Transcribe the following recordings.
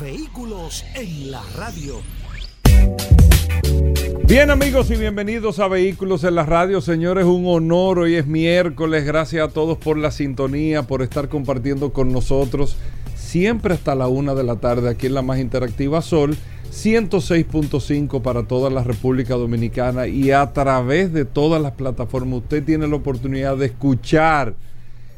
Vehículos en la radio. Bien amigos y bienvenidos a Vehículos en la Radio. Señores, un honor. Hoy es miércoles. Gracias a todos por la sintonía, por estar compartiendo con nosotros. Siempre hasta la una de la tarde aquí en la más interactiva Sol. 106.5 para toda la República Dominicana y a través de todas las plataformas usted tiene la oportunidad de escuchar.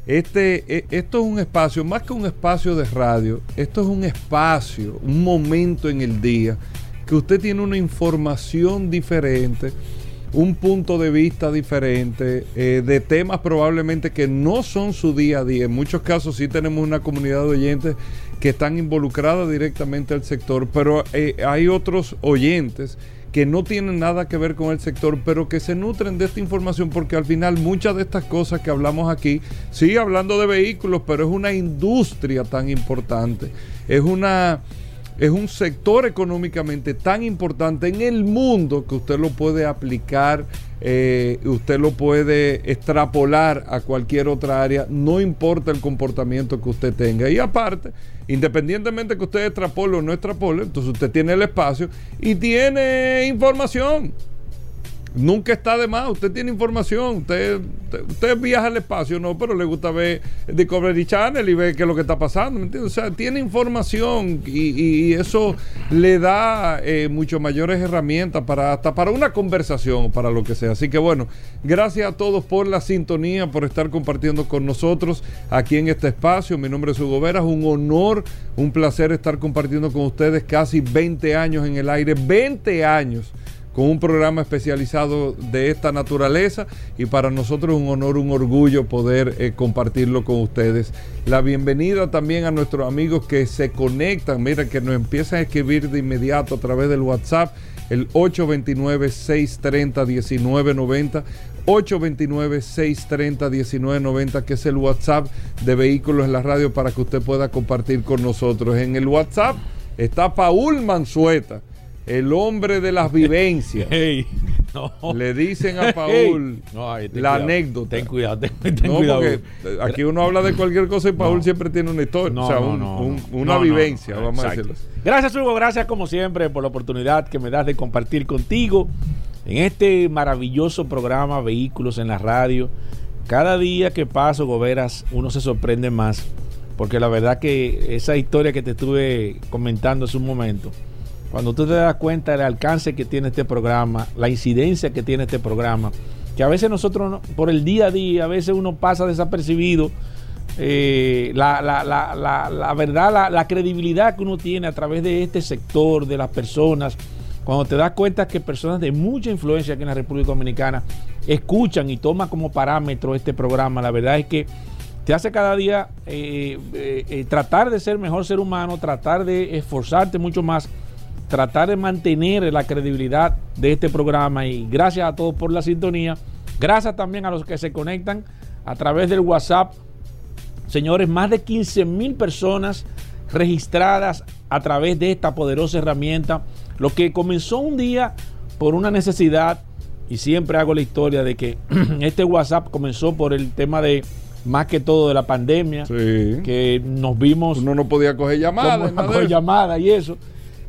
Este, e, esto es un espacio, más que un espacio de radio, esto es un espacio, un momento en el día que usted tiene una información diferente, un punto de vista diferente, eh, de temas probablemente que no son su día a día. En muchos casos sí tenemos una comunidad de oyentes que están involucradas directamente al sector, pero eh, hay otros oyentes que no tienen nada que ver con el sector, pero que se nutren de esta información porque al final muchas de estas cosas que hablamos aquí, sigue hablando de vehículos, pero es una industria tan importante, es una es un sector económicamente tan importante en el mundo que usted lo puede aplicar, eh, usted lo puede extrapolar a cualquier otra área, no importa el comportamiento que usted tenga. Y aparte, independientemente que usted extrapole o no extrapole, entonces usted tiene el espacio y tiene información. Nunca está de más, usted tiene información, usted, usted, viaja al espacio, no, pero le gusta ver Discovery Channel y ver qué es lo que está pasando, ¿me entiendes? O sea, tiene información y, eso le da eh, mucho mayores herramientas para hasta para una conversación, para lo que sea. Así que bueno, gracias a todos por la sintonía, por estar compartiendo con nosotros aquí en este espacio. Mi nombre es Hugo Vera, es un honor, un placer estar compartiendo con ustedes casi 20 años en el aire, 20 años con un programa especializado de esta naturaleza y para nosotros es un honor, un orgullo poder eh, compartirlo con ustedes. La bienvenida también a nuestros amigos que se conectan, mira, que nos empiezan a escribir de inmediato a través del WhatsApp, el 829-630-1990. 829-630-1990, que es el WhatsApp de Vehículos en la Radio para que usted pueda compartir con nosotros. En el WhatsApp está Paul Mansueta el hombre de las vivencias. Le dicen a Paul la anécdota. Ten cuidado, ten, cuidado. aquí uno habla de cualquier cosa y Paul siempre tiene una historia, o sea, una vivencia, vamos a decirlo. Gracias, Hugo, gracias como siempre por la oportunidad que me das de compartir contigo en este maravilloso programa Vehículos en la Radio. Cada día que paso, Goberas, uno se sorprende más, porque la verdad que esa historia que te estuve comentando hace un momento, cuando tú te das cuenta del alcance que tiene este programa, la incidencia que tiene este programa, que a veces nosotros por el día a día, a veces uno pasa desapercibido, eh, la, verdad, la, credibilidad que uno tiene a través de este sector, de las personas, cuando te das cuenta que personas de mucha influencia aquí en la República Dominicana escuchan y toman como parámetro este programa, la verdad es que te hace cada día eh, eh, tratar de ser mejor ser humano, tratar de esforzarte mucho más tratar de mantener la credibilidad de este programa y gracias a todos por la sintonía. Gracias también a los que se conectan a través del WhatsApp. Señores, más de 15 mil personas registradas a través de esta poderosa herramienta. Lo que comenzó un día por una necesidad, y siempre hago la historia de que este WhatsApp comenzó por el tema de más que todo de la pandemia, que nos vimos. Uno no podía coger llamadas. coger llamadas y eso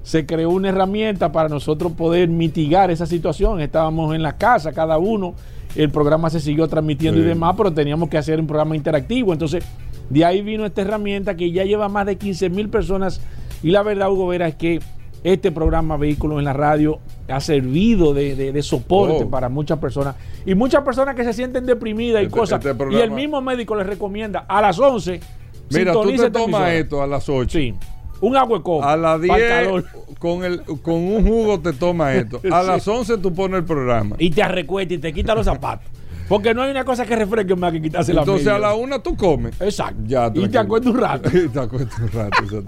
se creó una herramienta para nosotros poder mitigar esa situación. Estábamos en la casa, cada uno, el programa se siguió transmitiendo y demás, pero teníamos que hacer un programa interactivo. Entonces, de ahí vino esta herramienta que ya lleva más de 15 mil personas. Y la verdad, Hugo Vera, es que este programa Vehículos en la Radio ha servido de, soporte oh. para muchas personas. Y muchas personas que se sienten deprimidas y este, cosas. Este y el mismo médico les recomienda a las 11. Mira, tú te este tomas esto a las 8. Sí. Un agua A las 10 con, el, con un jugo te toma esto. A las 11 tú pones el programa. Y te arrecuestas y te quitas los zapatos. Porque no hay una cosa que refresque más que quitarse la Entonces a la una tú comes. Exacto. Ya, y te acuestas un rato. y te acuestas un rato.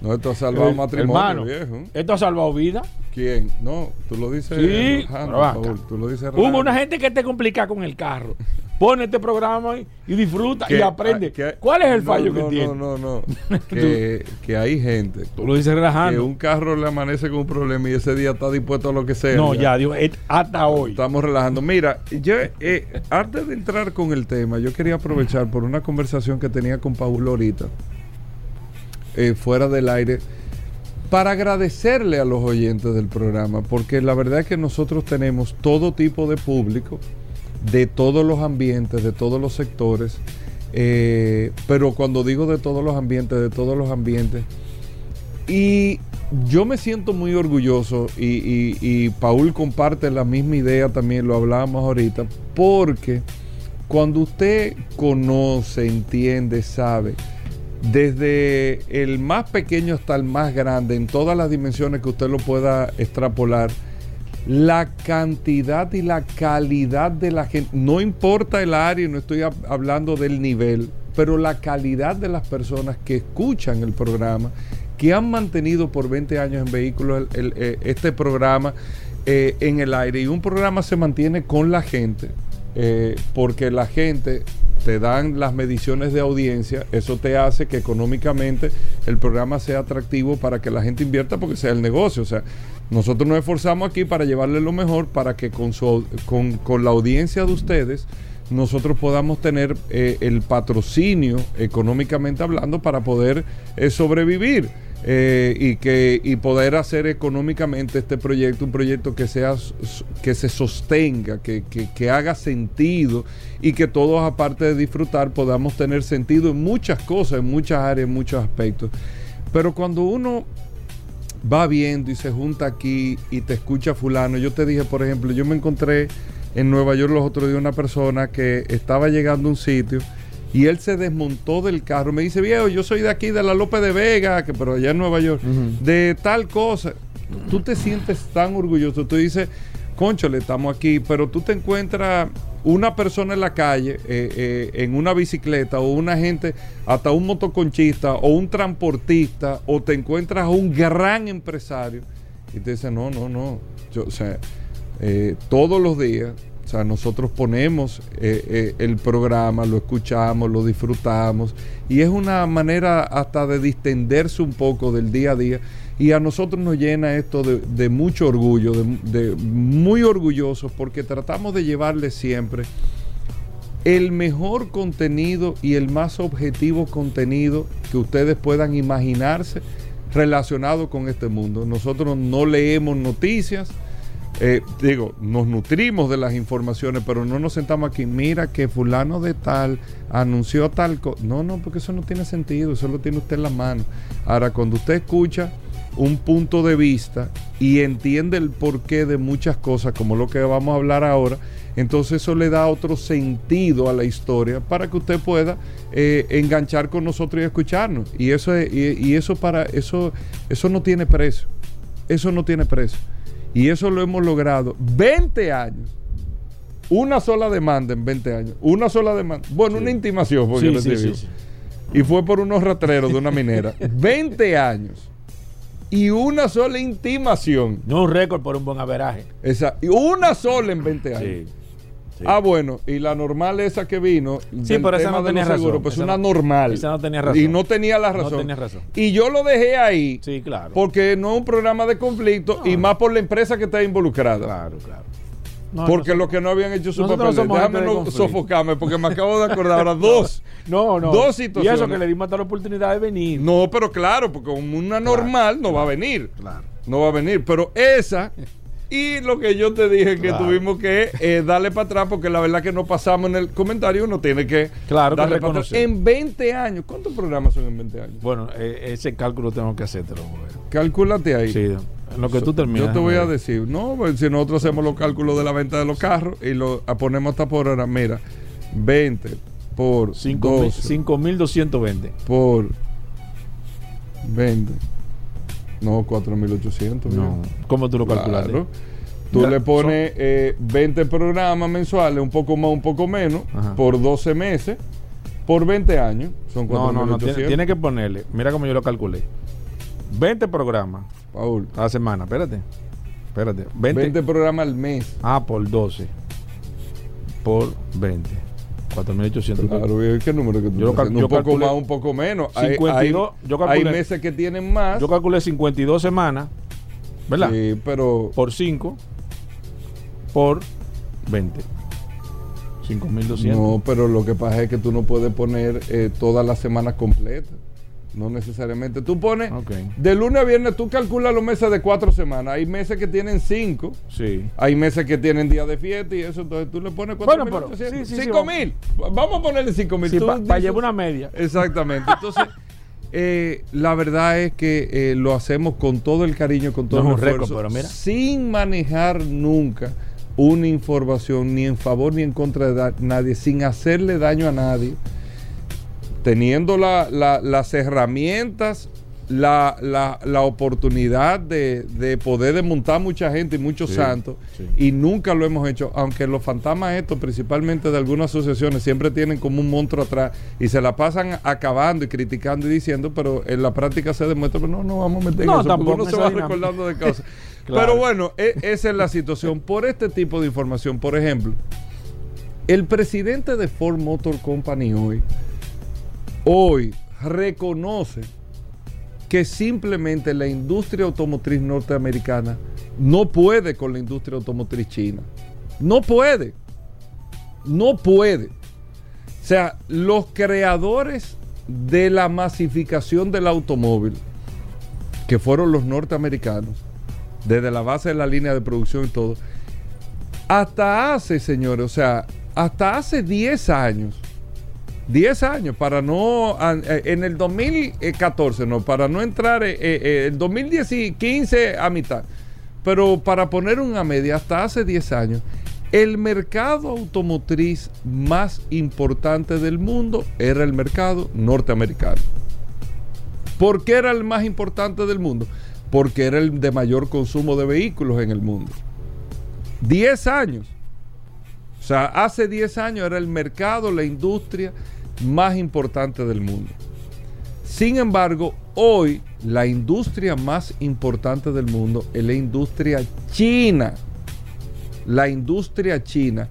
No, esto ha salvado Eh, matrimonio, hermano, viejo. Esto ha salvado vida. ¿Quién? No, tú lo dices Sí, vaca. Paul, tú lo dices Hubo una gente que te complica con el carro. Pone este programa y, y disfruta y Que- aprende. ah, que- ¿Cuál es el no, fallo que no, tiene? No, no, no. que, que hay gente Tú lo dices que relajando. un carro le amanece con un problema y ese día está dispuesto a lo que sea. no, ya, Dios, hasta hoy. Estamos relajando. Mira, yo eh, antes de entrar con el tema, yo quería aprovechar por una conversación que tenía con Paulo ahorita, eh, fuera del aire, para agradecerle a los oyentes del programa, porque la verdad es que nosotros tenemos todo tipo de público, de todos los ambientes, de todos los sectores, eh, pero cuando digo de todos los ambientes, de todos los ambientes, y yo me siento muy orgulloso y, y- y Paul comparte la misma idea también, lo hablábamos ahorita, porque cuando usted conoce, entiende, sabe, desde el más pequeño hasta el más grande, en todas las dimensiones que usted lo pueda extrapolar, la cantidad y la calidad de la gente, no importa el área, no estoy hab- hablando del nivel, pero la calidad de las personas que escuchan el programa, que han mantenido por 20 años en vehículos eh, este programa eh, en el aire. Y un programa se mantiene con la gente, eh, porque la gente te dan las mediciones de audiencia, eso te hace que económicamente el programa sea atractivo para que la gente invierta porque sea el negocio. O sea, nosotros nos esforzamos aquí para llevarle lo mejor para que con, su, con, con la audiencia de ustedes nosotros podamos tener eh, el patrocinio económicamente hablando para poder eh, sobrevivir eh, y que y poder hacer económicamente este proyecto un proyecto que sea que se sostenga que, que- que haga sentido y que todos aparte de disfrutar podamos tener sentido en muchas cosas en muchas áreas en muchos aspectos pero cuando uno va viendo y se junta aquí y te escucha fulano. Yo te dije, por ejemplo, yo me encontré en Nueva York los otros días una persona que estaba llegando a un sitio y él se desmontó del carro. Me dice, viejo, yo soy de aquí, de la López de Vega, que pero allá en Nueva York, de tal cosa. Tú te sientes tan orgulloso. Tú dices, conchole, estamos aquí, pero tú te encuentras una persona en la calle, eh, eh, en una bicicleta, o una gente, hasta un motoconchista, o un transportista, o te encuentras a un gran empresario, y te dice, no, no, no. Yo, o sea, eh, todos los días, o sea, nosotros ponemos eh, eh, el programa, lo escuchamos, lo disfrutamos, y es una manera hasta de distenderse un poco del día a día. Y a nosotros nos llena esto de, mucho orgullo, de, muy orgullosos, porque tratamos de llevarles siempre el mejor contenido y el más objetivo contenido que ustedes puedan imaginarse relacionado con este mundo. Nosotros no leemos noticias, eh, digo, nos nutrimos de las informaciones, pero no nos sentamos aquí, mira que fulano de tal anunció tal cosa. No, no, porque eso no tiene sentido, eso lo tiene usted en la mano. Ahora, cuando usted escucha un punto de vista y entiende el porqué de muchas cosas, como lo que vamos a hablar ahora, entonces eso le da otro sentido a la historia para que usted pueda eh, enganchar con nosotros y escucharnos. Y eso es, y, y eso para eso eso no tiene precio. Eso no tiene precio. Y eso lo hemos logrado 20 años. Una sola demanda en 20 años. Una sola demanda. Bueno, una intimación fue que Sí, sí, recibimos. sí, Y fue por unos ratreros de una minera. 20 años. Y una sola intimación. No un récord por un buen averaje. Esa, y una sola en 20 años. Sí. Ah, bueno, y la normal esa que vino, Sí, pero esa no de tenía los seguros, razón. pues Esa una no- normal. esa no tenía razón. Y no tenía la No razón. tenía razón. Y yo lo dejé ahí Sí, claro. porque no es un programa de conflicto y más por la empresa que está involucrada. Claro, claro. No, porque no, los que no habían hecho su papel. Déjame no sofocarme porque me acabo de acordar ahora dos. No, no. Dos Y situaciones. eso que le dimos hasta la oportunidad de venir. No, pero claro, porque como una normal no va a venir. Claro. No va a venir. Pero esa y lo que yo te dije que Claro. tuvimos que eh, darle para atrás porque la verdad que no pasamos en el comentario, uno tiene que Claro que darle para atrás. En 20 años, ¿cuántos programas son en 20 años? Bueno, eh, ese cálculo tengo que hacértelo. Calcúlate ahí. Sí, en lo que tú terminas. Yo te voy a decir, no, pues, si nosotros hacemos los cálculos de la venta de los carros y lo ponemos hasta por hora, mira, 20 por Cinco mil- 12 5.220. por 20. No, 4.800. No. ¿Cómo tú lo calculaste? Claro. Tú Mira, le pones eh, 20 programas mensuales, un poco más, un poco menos, Ajá. por 12 meses, por 20 años. Son 4.800. No, no, no. Tiene, tiene que ponerle. Mira cómo yo lo calculé. 20 programas Paul. a la semana. Espérate. Espérate. 20, 20. programas al mes. Ah, por 12. Por 20. 4.800. Claro, ¿y ¿qué número que tú Yo cal- yo Un poco calculé más, un poco menos. Hay- 52, hay, yo calculé- hay meses que tienen más. Yo calculé 52 semanas. ¿Verdad? Sí, pero Por 5. Por 20. 5.200. no, pero lo que pasa es que tú no puedes poner eh, todas las semanas completas. No necesariamente. Tú pones de lunes a viernes, tú calculas los meses de cuatro semanas. Hay meses que tienen cinco. Sí. Hay meses que tienen días de fiesta y eso, entonces tú le pones Bueno, 4.800. pero- sí, sí, cinco mil. Vamos a ponerle cinco mil. Para dices- llevar una media. Exactamente. Entonces, eh, la verdad es que eh, lo hacemos con todo el cariño, con todo No es el récord, esfuerzo, pero mira. sin manejar nunca una información ni en favor ni en contra de nadie, sin hacerle daño a nadie, teniendo la- la- las herramientas, la, la- la oportunidad de, de poder desmontar mucha gente y muchos Sí, santos, sí. y nunca lo hemos hecho, aunque los fantasmas estos, principalmente de algunas asociaciones, siempre tienen como un monstruo atrás y se la pasan acabando y criticando y diciendo, pero en la práctica se demuestra, pero no, no vamos a meter en No, eso, porque tampoco uno en se va dinámica. recordando de cosas. Claro. Pero bueno, e- esa es la situación. Por este tipo de información, por ejemplo, el presidente de Ford Motor Company hoy, hoy reconoce que simplemente la industria automotriz norteamericana no puede con la industria automotriz china. No puede. No puede. O sea, los creadores de la masificación del automóvil, que fueron los norteamericanos, desde la base de la línea de producción y todo, hasta hace, señores, o sea, hasta hace 10 años, 10 años, para no, eh, en el 2014, no, para no entrar, eh, eh, el 2015 a mitad, pero para poner una media, hasta hace 10 años, el mercado automotriz más importante del mundo era el mercado norteamericano. ¿Por qué era el más importante del mundo? Porque era el de mayor consumo de vehículos en el mundo. 10 años. O sea, hace 10 años era el mercado, la industria más importante del mundo. Sin embargo, hoy la industria más importante del mundo es la industria china. La industria china,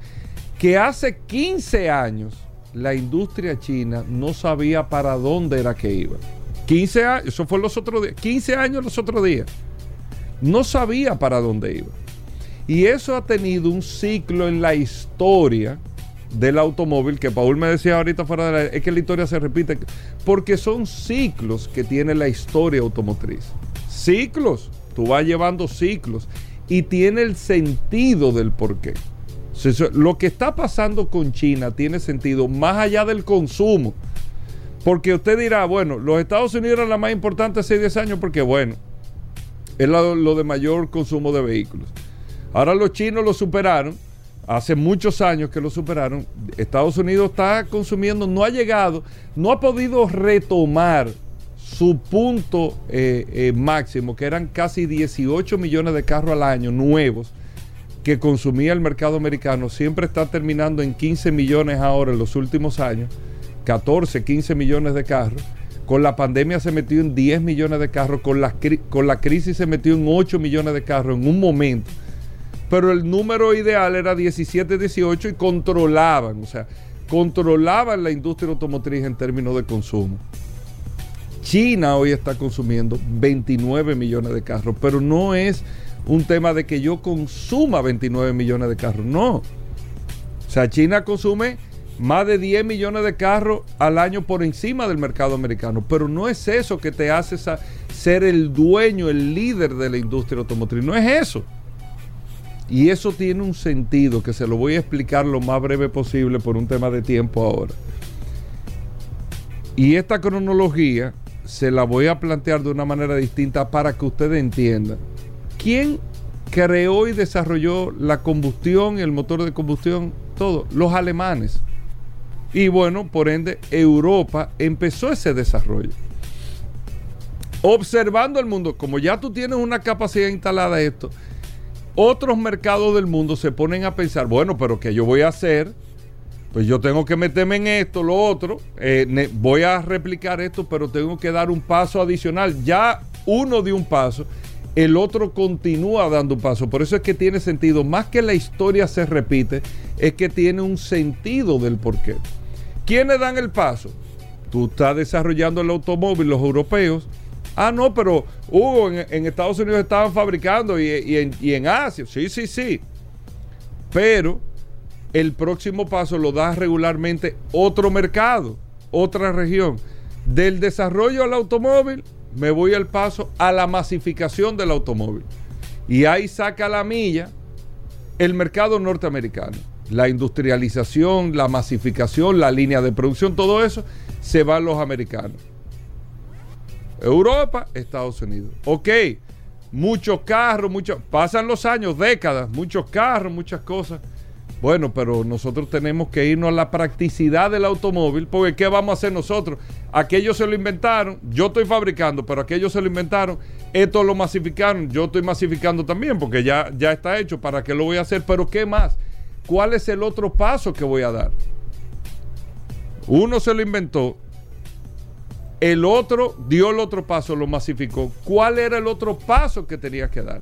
que hace 15 años la industria china no sabía para dónde era que iba. 15 años, eso fue los otros días, 15 años los otros días. No sabía para dónde iba. Y eso ha tenido un ciclo en la historia del automóvil, que Paul me decía ahorita fuera de la... Es que la historia se repite, porque son ciclos que tiene la historia automotriz. Ciclos, tú vas llevando ciclos y tiene el sentido del porqué. Lo que está pasando con China tiene sentido más allá del consumo. Porque usted dirá, bueno, los Estados Unidos eran la más importante hace 10 años porque, bueno, es lo, lo de mayor consumo de vehículos. Ahora los chinos lo superaron, hace muchos años que lo superaron. Estados Unidos está consumiendo, no ha llegado, no ha podido retomar su punto eh, eh, máximo, que eran casi 18 millones de carros al año nuevos que consumía el mercado americano. Siempre está terminando en 15 millones ahora en los últimos años, 14, 15 millones de carros. Con la pandemia se metió en 10 millones de carros, con la, con la crisis se metió en 8 millones de carros en un momento pero el número ideal era 17, 18 y controlaban, o sea, controlaban la industria automotriz en términos de consumo. China hoy está consumiendo 29 millones de carros, pero no es un tema de que yo consuma 29 millones de carros, no. O sea, China consume más de 10 millones de carros al año por encima del mercado americano, pero no es eso que te hace ser el dueño, el líder de la industria automotriz, no es eso. Y eso tiene un sentido que se lo voy a explicar lo más breve posible por un tema de tiempo ahora. Y esta cronología se la voy a plantear de una manera distinta para que ustedes entiendan. ¿Quién creó y desarrolló la combustión, el motor de combustión? Todo. Los alemanes. Y bueno, por ende, Europa empezó ese desarrollo. Observando el mundo, como ya tú tienes una capacidad instalada esto, otros mercados del mundo se ponen a pensar, bueno, pero ¿qué yo voy a hacer? Pues yo tengo que meterme en esto, lo otro, eh, voy a replicar esto, pero tengo que dar un paso adicional. Ya uno dio un paso, el otro continúa dando un paso. Por eso es que tiene sentido, más que la historia se repite, es que tiene un sentido del porqué. ¿Quiénes dan el paso? Tú estás desarrollando el automóvil, los europeos. Ah, no, pero Hugo, en, Estados Unidos estaban fabricando y, en, y en Asia. Sí, sí, sí. Pero el próximo paso lo da regularmente otro mercado, otra región. Del desarrollo al automóvil, me voy al paso a la masificación del automóvil. Y ahí saca la milla el mercado norteamericano. La industrialización, la masificación, la línea de producción, todo eso se va a los americanos. Europa, Estados Unidos. Ok, muchos carros, muchos, pasan los años, décadas, muchos carros, muchas cosas. Bueno, pero nosotros tenemos que irnos a la practicidad del automóvil, porque ¿qué vamos a hacer nosotros? Aquellos se lo inventaron, yo estoy fabricando, pero aquellos se lo inventaron, esto lo masificaron, yo estoy masificando también, porque ya, ya está hecho, ¿para qué lo voy a hacer? Pero ¿qué más? ¿Cuál es el otro paso que voy a dar? Uno se lo inventó, el otro dio el otro paso, lo masificó. ¿Cuál era el otro paso que tenía que dar?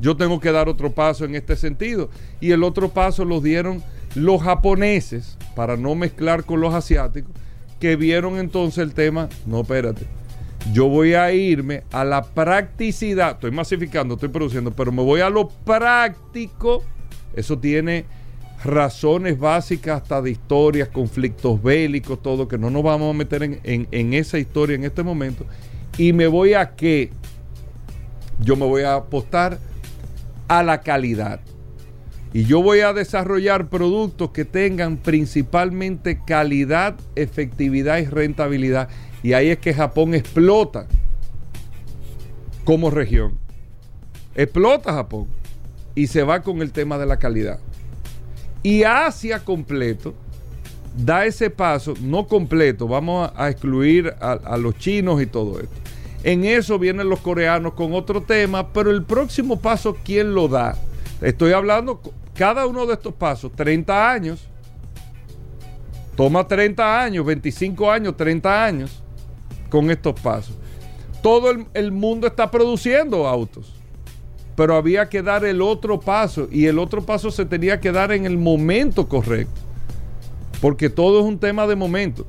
Yo tengo que dar otro paso en este sentido. Y el otro paso lo dieron los japoneses, para no mezclar con los asiáticos, que vieron entonces el tema, no, espérate, yo voy a irme a la practicidad, estoy masificando, estoy produciendo, pero me voy a lo práctico, eso tiene razones básicas hasta de historias, conflictos bélicos, todo, que no nos vamos a meter en, en esa historia en este momento, y me voy a que yo me voy a apostar a la calidad. Y yo voy a desarrollar productos que tengan principalmente calidad, efectividad y rentabilidad. Y ahí es que Japón explota como región. Explota Japón y se va con el tema de la calidad. Y Asia completo da ese paso, no completo, vamos a, excluir a, los chinos y todo esto en eso vienen los coreanos con otro tema, pero el próximo paso, ¿quién lo da? Estoy hablando, cada uno de estos pasos, 30 años. Toma 30 años, 25 años, 30 años con estos pasos. Todo el mundo está produciendo autos, pero había que dar el otro paso y el otro paso se tenía que dar en el momento correcto, porque todo es un tema de momento.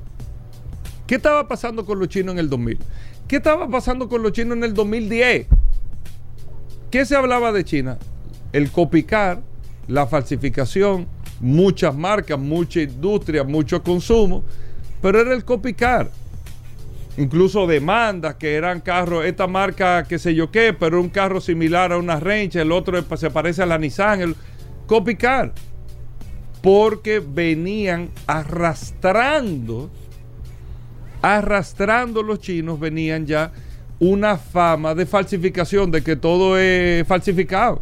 ¿Qué estaba pasando con los chinos en el 2000? ¿Qué estaba pasando con los chinos en el 2010? ¿Qué se hablaba de China? El copicar, la falsificación, muchas marcas, mucha industria, mucho consumo, pero era el copicar. Incluso demandas que eran carros, esta marca qué sé yo qué, pero un carro similar a una Range, el otro se parece a la Nissan, el copicar. Porque venían arrastrando arrastrando los chinos venían ya una fama de falsificación, de que todo es falsificado.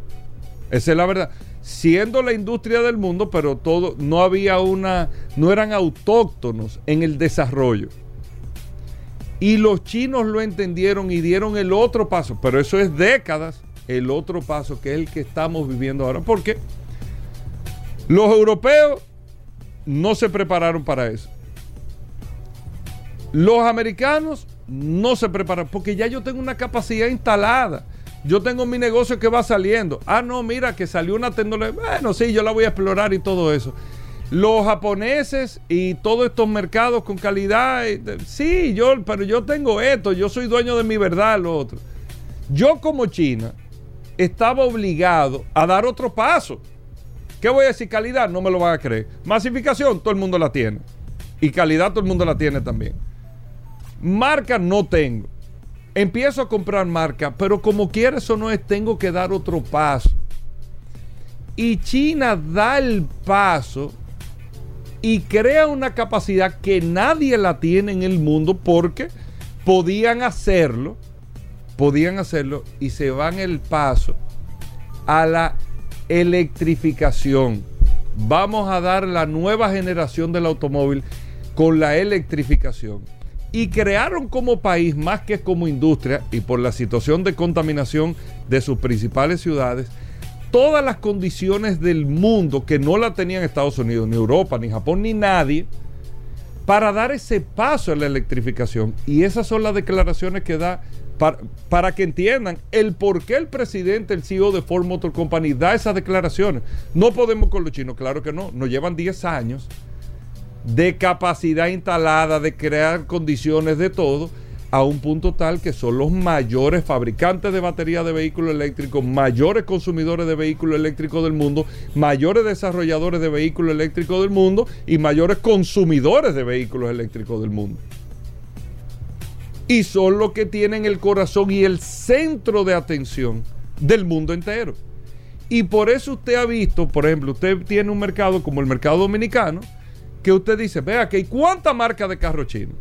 Esa es la verdad. Siendo la industria del mundo, pero todo, no había una, no eran autóctonos en el desarrollo. Y los chinos lo entendieron y dieron el otro paso, pero eso es décadas, el otro paso que es el que estamos viviendo ahora. Porque los europeos no se prepararon para eso. Los americanos no se preparan porque ya yo tengo una capacidad instalada. Yo tengo mi negocio que va saliendo. Ah, no, mira que salió una tecnología. Bueno, sí, yo la voy a explorar y todo eso. Los japoneses y todos estos mercados con calidad, eh, sí, yo, pero yo tengo esto, yo soy dueño de mi verdad, lo otro. Yo como China estaba obligado a dar otro paso. ¿Qué voy a decir? Calidad, no me lo van a creer. Masificación, todo el mundo la tiene. Y calidad, todo el mundo la tiene también. Marca no tengo. Empiezo a comprar marca, pero como quiera eso no es, tengo que dar otro paso. Y China da el paso y crea una capacidad que nadie la tiene en el mundo porque podían hacerlo, podían hacerlo y se van el paso a la electrificación. Vamos a dar la nueva generación del automóvil con la electrificación y crearon como país, más que como industria, y por la situación de contaminación de sus principales ciudades, todas las condiciones del mundo que no la tenían Estados Unidos, ni Europa, ni Japón, ni nadie, para dar ese paso a la electrificación. Y esas son las declaraciones que da para, para, que entiendan el por qué el presidente, el CEO de Ford Motor Company da esas declaraciones. No podemos con los chinos, claro que no. Nos llevan 10 años de capacidad instalada, de crear condiciones de todo, a un punto tal que son los mayores fabricantes de baterías de vehículos eléctricos, mayores consumidores de vehículos eléctricos del mundo, mayores desarrolladores de vehículos eléctricos del mundo y mayores consumidores de vehículos eléctricos del mundo y son los que tienen el corazón y el centro de atención del mundo entero. Y por eso usted ha visto, por ejemplo, usted tiene un mercado como el mercado dominicano, que usted dice, vea que hay cuántas marcas de carro chino.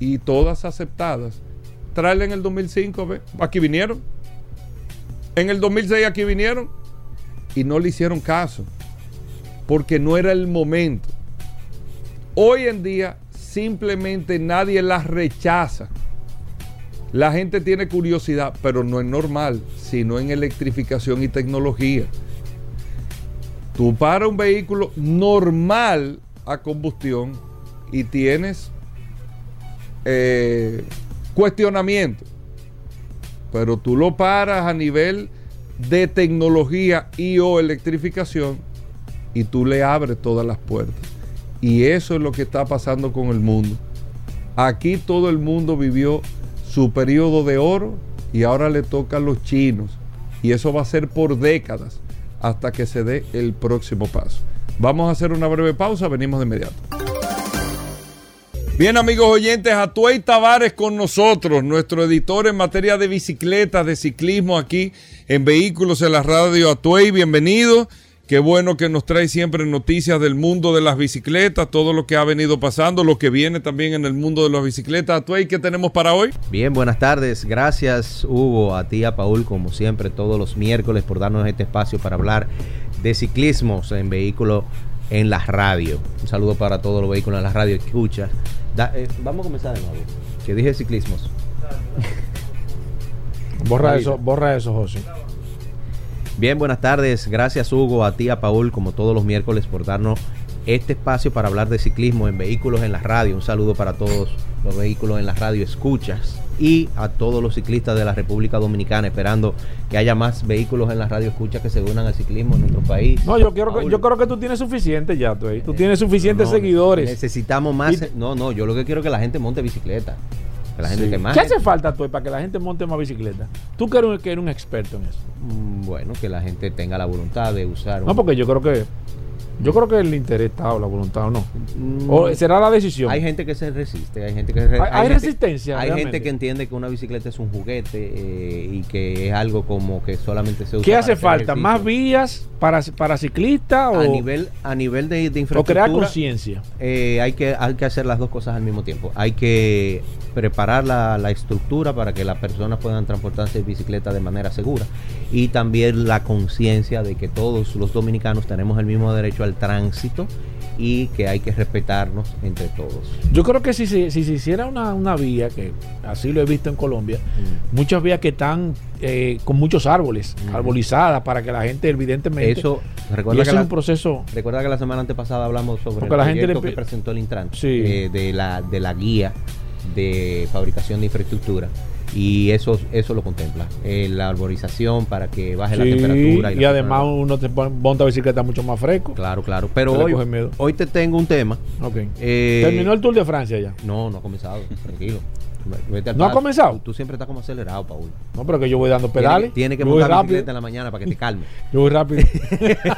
Y todas aceptadas. Traerle en el 2005, ve, aquí vinieron. En el 2006 aquí vinieron y no le hicieron caso. Porque no era el momento. Hoy en día simplemente nadie las rechaza. La gente tiene curiosidad, pero no es normal, sino en electrificación y tecnología. Tú para un vehículo normal a combustión y tienes eh, cuestionamiento, pero tú lo paras a nivel de tecnología y o electrificación y tú le abres todas las puertas. Y eso es lo que está pasando con el mundo. Aquí todo el mundo vivió su periodo de oro y ahora le toca a los chinos. Y eso va a ser por décadas hasta que se dé el próximo paso. Vamos a hacer una breve pausa, venimos de inmediato. Bien amigos oyentes, Atuey Tavares con nosotros, nuestro editor en materia de bicicletas, de ciclismo aquí en Vehículos en la Radio Atuey, bienvenido. Qué bueno que nos trae siempre noticias del mundo de las bicicletas, todo lo que ha venido pasando, lo que viene también en el mundo de las bicicletas. Atuey, ¿qué tenemos para hoy? Bien, buenas tardes. Gracias, Hugo, a ti, a Paul, como siempre, todos los miércoles por darnos este espacio para hablar de ciclismos en vehículos en la radio. Un saludo para todos los vehículos en la radio. Escucha. Eh, vamos a comenzar de nuevo. Que dije ciclismos. borra eso, borra eso, José. Bien, buenas tardes. Gracias Hugo, a ti, a Paul, como todos los miércoles, por darnos este espacio para hablar de ciclismo en vehículos en la radio. Un saludo para todos los vehículos en la radio escuchas y a todos los ciclistas de la República Dominicana, esperando que haya más vehículos en la radio escuchas que se unan al ciclismo en nuestro país. No, yo, quiero que, yo creo que tú tienes suficiente ya, tú, tú tienes suficientes seguidores. Necesitamos más. no, no, yo lo que quiero es que la gente monte bicicleta. ¿Qué hace falta tú para que la gente monte más bicicleta? Tú que eres, que eres un experto en eso. Mm, bueno, que la gente tenga la voluntad de usar. No, porque yo creo que yo creo que el interés está o la voluntad o no. ¿O mm, será la decisión? Hay gente que se resiste, hay gente que hay, resistencia. Hay gente que entiende que una bicicleta es un juguete eh, y que es algo como que solamente se usa. ¿Qué hace falta? ¿Más vías para, para ciclistas o a nivel a nivel de, infraestructura? O crear conciencia. Eh, hay que hay que hacer las dos cosas al mismo tiempo. Hay que preparar la, la estructura para que las personas puedan transportarse en bicicleta de manera segura y también la conciencia de que todos los dominicanos tenemos el mismo derecho al tránsito y que hay que respetarnos entre todos. Yo creo que si, si, si se hiciera una, una, vía, que así lo he visto en Colombia, mm. muchas vías que están eh, con muchos árboles, mm. arbolizadas, para que la gente evidentemente... Eso, recuerda que es un proceso... Recuerda que la semana antepasada hablamos sobre el la proyecto que presentó el Intran, eh, de, la, de la guía de fabricación de infraestructura y eso eso lo contempla eh, la arborización para que baje la temperatura y, además uno te monta bicicleta mucho más fresco claro claro pero hoy, hoy te tengo un tema okay. Eh, terminó el Tour de Francia ya no no ha comenzado tranquilo ¿No ha comenzado? Tú, siempre estás como acelerado, Paul. No, pero que yo voy dando pedales. Tiene, que montar rápido. bicicleta en la mañana para que te calme. yo voy rápido.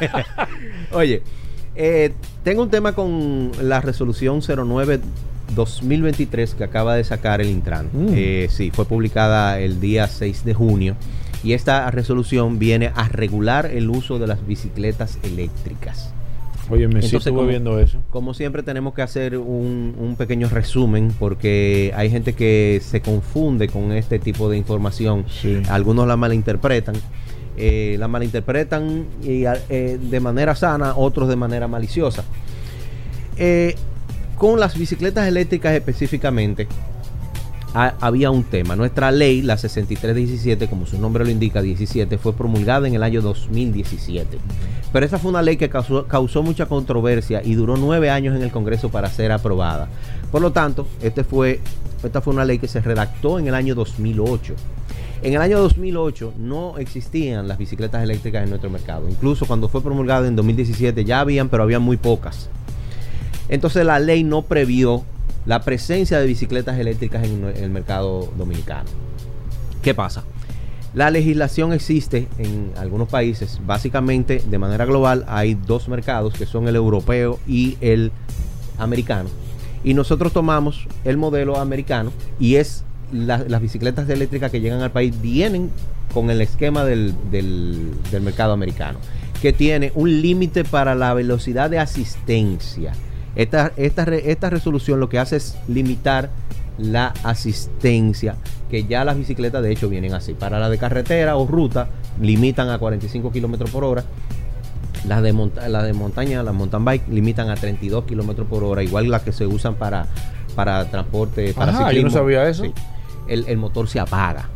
Oye, eh, tengo un tema con la resolución 09 2023 que acaba de sacar el Intran. Mm. Eh, sí, fue publicada el día 6 de junio y esta resolución viene a regular el uso de las bicicletas eléctricas. Oye, me Entonces, como, viendo eso. Como siempre tenemos que hacer un, pequeño resumen porque hay gente que se confunde con este tipo de información. Algunos la malinterpretan. Eh, la malinterpretan y, eh, de manera sana, otros de manera maliciosa. Eh, con las bicicletas eléctricas específicamente, había un tema. Nuestra ley, la 6317, como su nombre lo indica, 17, fue promulgada en el año 2017. Pero esa fue una ley que causó, mucha controversia y duró nueve años en el Congreso para ser aprobada. Por lo tanto, este esta fue una ley que se redactó en el año 2008. En el año 2008 no existían las bicicletas eléctricas en nuestro mercado. Incluso cuando fue promulgada en 2017 ya habían, pero había muy pocas. Entonces la ley no previó la presencia de bicicletas eléctricas en el mercado dominicano. ¿Qué pasa? La legislación existe en algunos países. Básicamente, de manera global, hay dos mercados que son el europeo y el americano. Y nosotros tomamos el modelo americano y es las bicicletas eléctricas que llegan al país vienen con el esquema del, mercado americano, que tiene un límite para la velocidad de asistencia. Esta, esta, esta resolución lo que hace es limitar la asistencia, que ya las bicicletas de hecho vienen así. Para la de carretera o ruta, limitan a 45 kilómetros por hora. Las de, la de montaña, las mountain bike, limitan a 32 kilómetros por hora, igual las que se usan para, para transporte, para Ajá, Yo no sabía eso el, motor se apaga.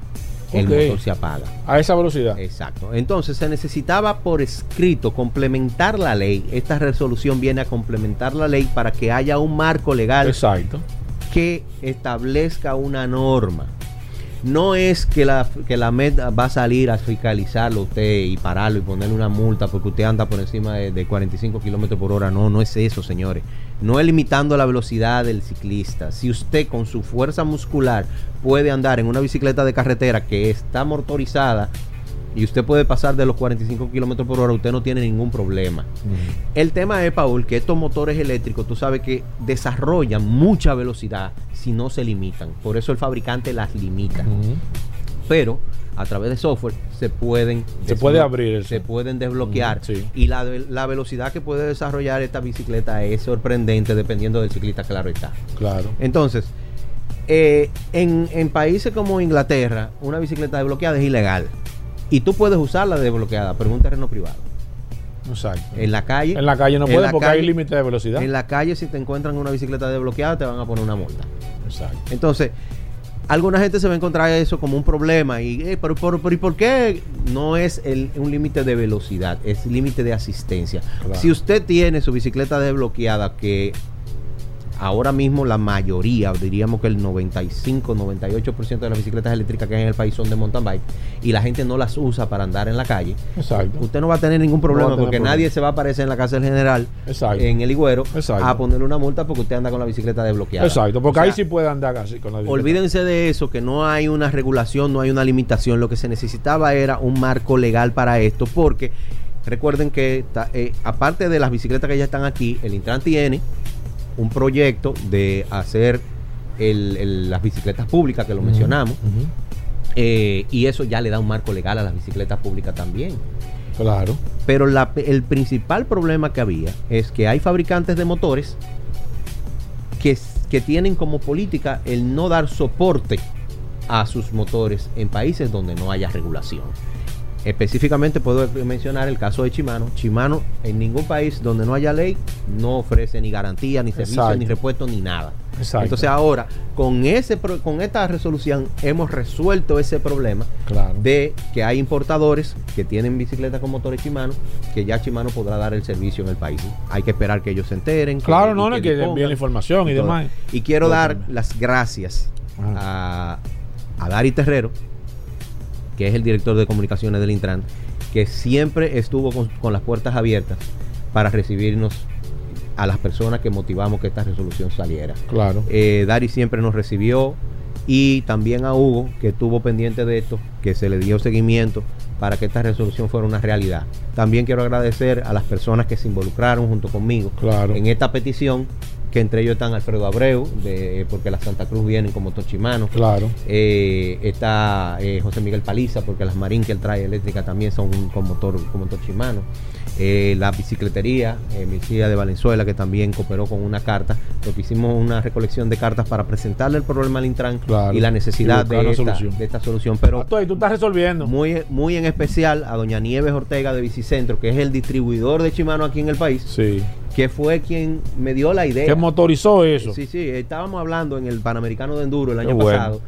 El motor se apaga. A esa velocidad. Exacto. Entonces se necesitaba por escrito complementar la ley. Esta resolución viene a complementar la ley para que haya un marco legal Exacto. que establezca una norma. No es que la, que la MED va a salir a fiscalizarlo usted y pararlo y ponerle una multa porque usted anda por encima de, de 45 kilómetros por hora. No, no es eso, señores no es limitando la velocidad del ciclista. Si usted con su fuerza muscular puede andar en una bicicleta de carretera que está motorizada y usted puede pasar de los 45 kilómetros por hora, usted no tiene ningún problema. El tema es, Paul, que estos motores eléctricos, tú sabes que desarrollan mucha velocidad si no se limitan. Por eso el fabricante las limita. Pero a través de software se pueden se puede abrir se pueden desbloquear. Y la, la, velocidad que puede desarrollar esta bicicleta es sorprendente dependiendo del ciclista claro está. Claro. Entonces eh, en, en, países como Inglaterra una bicicleta desbloqueada es ilegal y tú puedes usarla desbloqueada pero en un terreno privado Exacto. En la calle. En la calle no puedes porque hay límite de velocidad. En la calle, si te encuentran una bicicleta desbloqueada, te van a poner una multa. Exacto. Entonces, alguna gente se va a encontrar eso como un problema. Y, eh, por, ¿y por qué no es un límite de velocidad? Es límite de asistencia. Si usted tiene su bicicleta desbloqueada que ahora mismo la mayoría, diríamos que el 95, 98% de las bicicletas eléctricas que hay en el país son de mountain bike y la gente no las usa para andar en la calle. Exacto. Usted no va a tener ningún problema porque nadie se va a aparecer en la casa del general, en el Higüero, a ponerle una multa porque usted anda con la bicicleta desbloqueada. Exacto, porque ahí sí puede andar así con la bicicleta. Olvídense de eso, que no hay una regulación, no hay una limitación. Lo que se necesitaba era un marco legal para esto porque recuerden que eh, aparte de las bicicletas que ya están aquí, el Intran tiene un proyecto de hacer las bicicletas públicas, que lo mencionamos, eh, y eso ya le da un marco legal a las bicicletas públicas también. Claro. Pero el principal problema que había es que hay fabricantes de motores que, que tienen como política el no dar soporte a sus motores en países donde no haya regulación. Específicamente puedo mencionar el caso de Chimano. Chimano en ningún país donde no haya ley no ofrece ni garantía, ni servicio, ni repuesto, ni nada. Entonces ahora, con, ese, con esta resolución hemos resuelto ese problema de que hay importadores que tienen bicicletas con motores Chimano, que ya Chimano podrá dar el servicio en el país. Hay que esperar que ellos se enteren. Claro, no, no, que, envíen la información y, demás. Y quiero dar las gracias a, a Dari Terrero, que es el director de comunicaciones del Intran, que siempre estuvo con, las puertas abiertas para recibirnos a las personas que motivamos que esta resolución saliera. Claro. Eh, Dari siempre nos recibió y también a Hugo, que estuvo pendiente de esto, que se le dio seguimiento para que esta resolución fuera una realidad. También quiero agradecer a las personas que se involucraron junto conmigo claro. en esta petición que entre ellos están Alfredo Abreu, de, porque las Santa Cruz vienen como Tochimano. Claro. Eh, está eh, José Miguel Paliza, porque las Marín que él trae eléctrica también son con motor, con motor Chimano. Eh, la bicicletería, eh, de Valenzuela, que también cooperó con una carta, porque hicimos una recolección de cartas para presentarle el problema al Intran y la necesidad de, esta, solución. Pero ah, tú, tú estás resolviendo. Muy, muy en especial a doña Nieves Ortega de Bicicentro, que es el distribuidor de Chimano aquí en el país. Sí que fue quien me dio la idea. Que motorizó eso. Sí, sí, estábamos hablando en el Panamericano de Enduro el año pasado.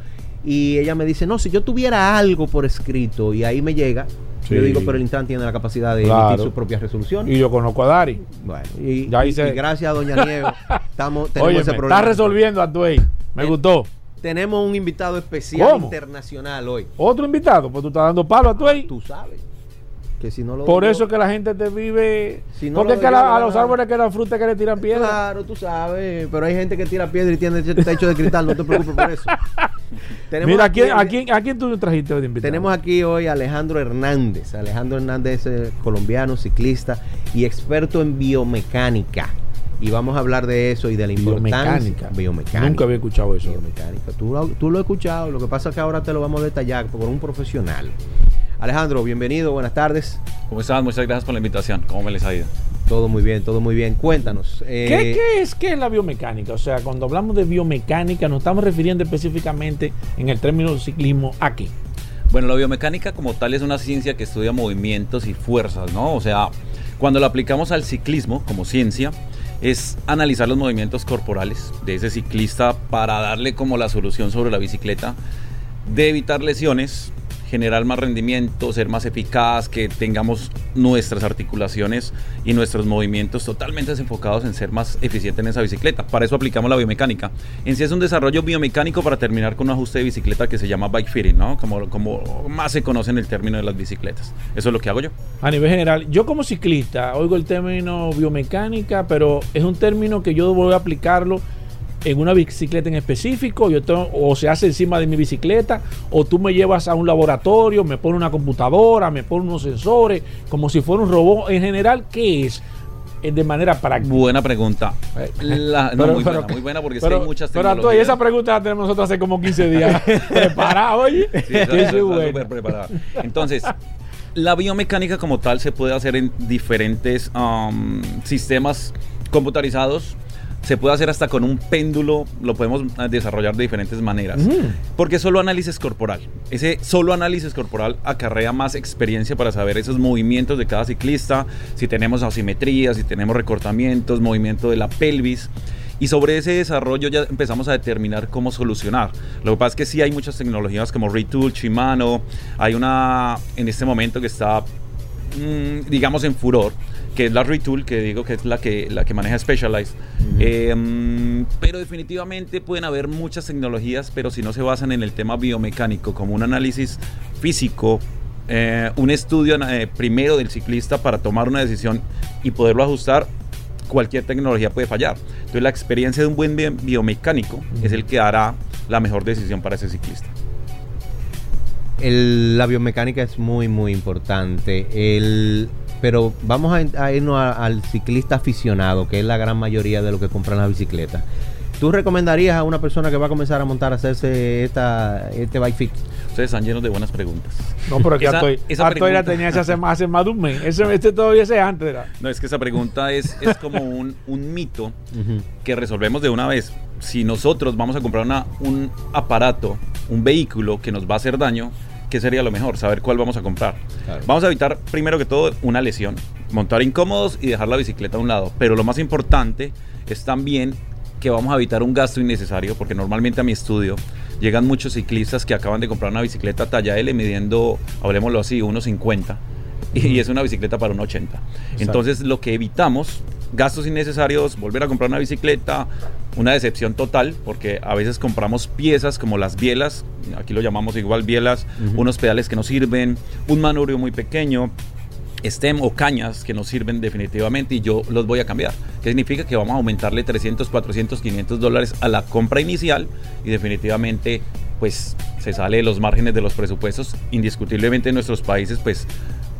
Y ella me dice, no, si yo tuviera algo por escrito y ahí me llega, yo digo, pero el Intran tiene la capacidad de emitir su propia resolución. Y yo conozco a Dari. Bueno, y, gracias a Doña Nieves, estamos, tenemos ese problema. Está resolviendo a Me gustó. Tenemos un invitado especial ¿Cómo? internacional hoy. Otro invitado, pues tú estás dando palo a tú ahí. Tú sabes. Que si no lo Por digo- eso que la gente te vive. Si no porque lo es que la- a lo los árboles que dan fruta que le tiran piedra. Claro, tú sabes. Pero hay gente que tira piedra y tiene techo de cristal. No te preocupes por eso. Tenemos Mira, ¿a aquí- quién, a, quién, ¿a quién tú trajiste de invitado? Tenemos aquí hoy a Alejandro Hernández. Alejandro Hernández es eh, colombiano, ciclista y experto en biomecánica. Y vamos a hablar de eso y de la importancia. biomecánica. Biomecánica. Nunca había escuchado eso. Biomecánica. Tú, lo- tú lo has escuchado. Lo que pasa es que ahora te lo vamos a detallar por un profesional. Alejandro, bienvenido. Buenas tardes. ¿Cómo están? Muchas gracias por la invitación. ¿Cómo me les ha ido? Todo muy bien, todo muy bien. Cuéntanos. eh, ¿Qué, qué es, ¿Qué es la biomecánica? O sea, cuando hablamos de biomecánica, nos estamos refiriendo específicamente en el término ciclismo a qué. Bueno, la biomecánica como tal es una ciencia que estudia movimientos y fuerzas, ¿no? O sea, cuando lo aplicamos al ciclismo como ciencia, es analizar los movimientos corporales de ese ciclista para darle como la solución sobre la bicicleta, de evitar lesiones, generar más rendimiento, ser más eficaz, que tengamos nuestras articulaciones y nuestros movimientos totalmente enfocados en ser más eficiente en esa bicicleta. Para eso aplicamos la biomecánica. En sí es un desarrollo biomecánico para terminar con un ajuste de bicicleta que se llama bike fitting, ¿no? Como, como más se conoce en el término de las bicicletas. Eso es lo que hago yo. A nivel general, yo como ciclista oigo el término biomecánica, pero es un término que yo voy a aplicarlo en una bicicleta en específico, yo tengo- o se hace encima de mi bicicleta, o tú me llevas a un laboratorio, me pone una computadora, me pone unos sensores, como si fuera un robot. En general, ¿qué es? Eh, De manera práctica. Buena pregunta. Eh, La- no, pero- muy pero- buena, muy buena porque sí Pero, hay muchas pero esa pregunta la tenemos nosotros hace como 15 días. Preparado, oye. Sí, Sí, está- sí, está preparada. Entonces, la biomecánica como tal se puede hacer en diferentes um, sistemas computarizados. Se puede hacer hasta con un péndulo, lo podemos eh, desarrollar de diferentes maneras. Mm. Porque solo análisis corporal. Ese solo análisis corporal acarrea más experiencia para saber esos movimientos de cada ciclista, si tenemos asimetría, si tenemos recortamientos, movimiento de la pelvis. Y sobre ese desarrollo ya empezamos a determinar cómo solucionar. Lo que pasa es que sí hay muchas tecnologías como Retool, Shimano. Hay una en este momento que está, mm, digamos, en furor, que es la Retool, que digo que es la que, la que maneja Specialized. Eh, mm, pero definitivamente pueden haber muchas tecnologías, pero si no se basan en el tema biomecánico, como un análisis físico, eh, un estudio eh, primero del ciclista para tomar una decisión y poderlo ajustar, cualquier tecnología puede fallar. Entonces la experiencia de un buen bi- biomecánico es el que hará la mejor decisión para ese ciclista. el- la biomecánica es muy, muy importante. El, pero vamos a, a irnos a- al ciclista aficionado, que es la gran mayoría de los que compran las bicicletas. ¿Tú recomendarías a una persona que va a comenzar a montar a hacerse esta, este bike fit? Ustedes están llenos de buenas preguntas. No, pero que Esa- Artoy, esa Artoy la pregunta- tenía hace, más- hace más de un mes. Ese, este todavía ese antes era. No, es que esa pregunta es, es como un, un mito que resolvemos de una vez. Si nosotros vamos a comprar una- un aparato, un vehículo que nos va a hacer daño, ¿qué sería lo mejor? Saber cuál vamos a comprar. Claro. Vamos a evitar primero que todo una lesión, montar incómodos y dejar la bicicleta a un lado. Pero lo más importante es también que vamos a evitar un gasto innecesario, porque normalmente a mi estudio llegan muchos ciclistas que acaban de comprar una bicicleta talla L midiendo, hablemoslo así, 1,50 y es una bicicleta para un 80. Entonces lo que evitamos, gastos innecesarios, volver a comprar una bicicleta, una decepción total, porque a veces compramos piezas como las bielas, aquí lo llamamos igual bielas, unos pedales que no sirven, un manubrio muy pequeño, stem o cañas que nos sirven definitivamente y yo los voy a cambiar. ¿Qué significa? Que vamos a aumentarle 300, 400, 500 dólares a la compra inicial y definitivamente pues se sale de los márgenes de los presupuestos. Indiscutiblemente en nuestros países pues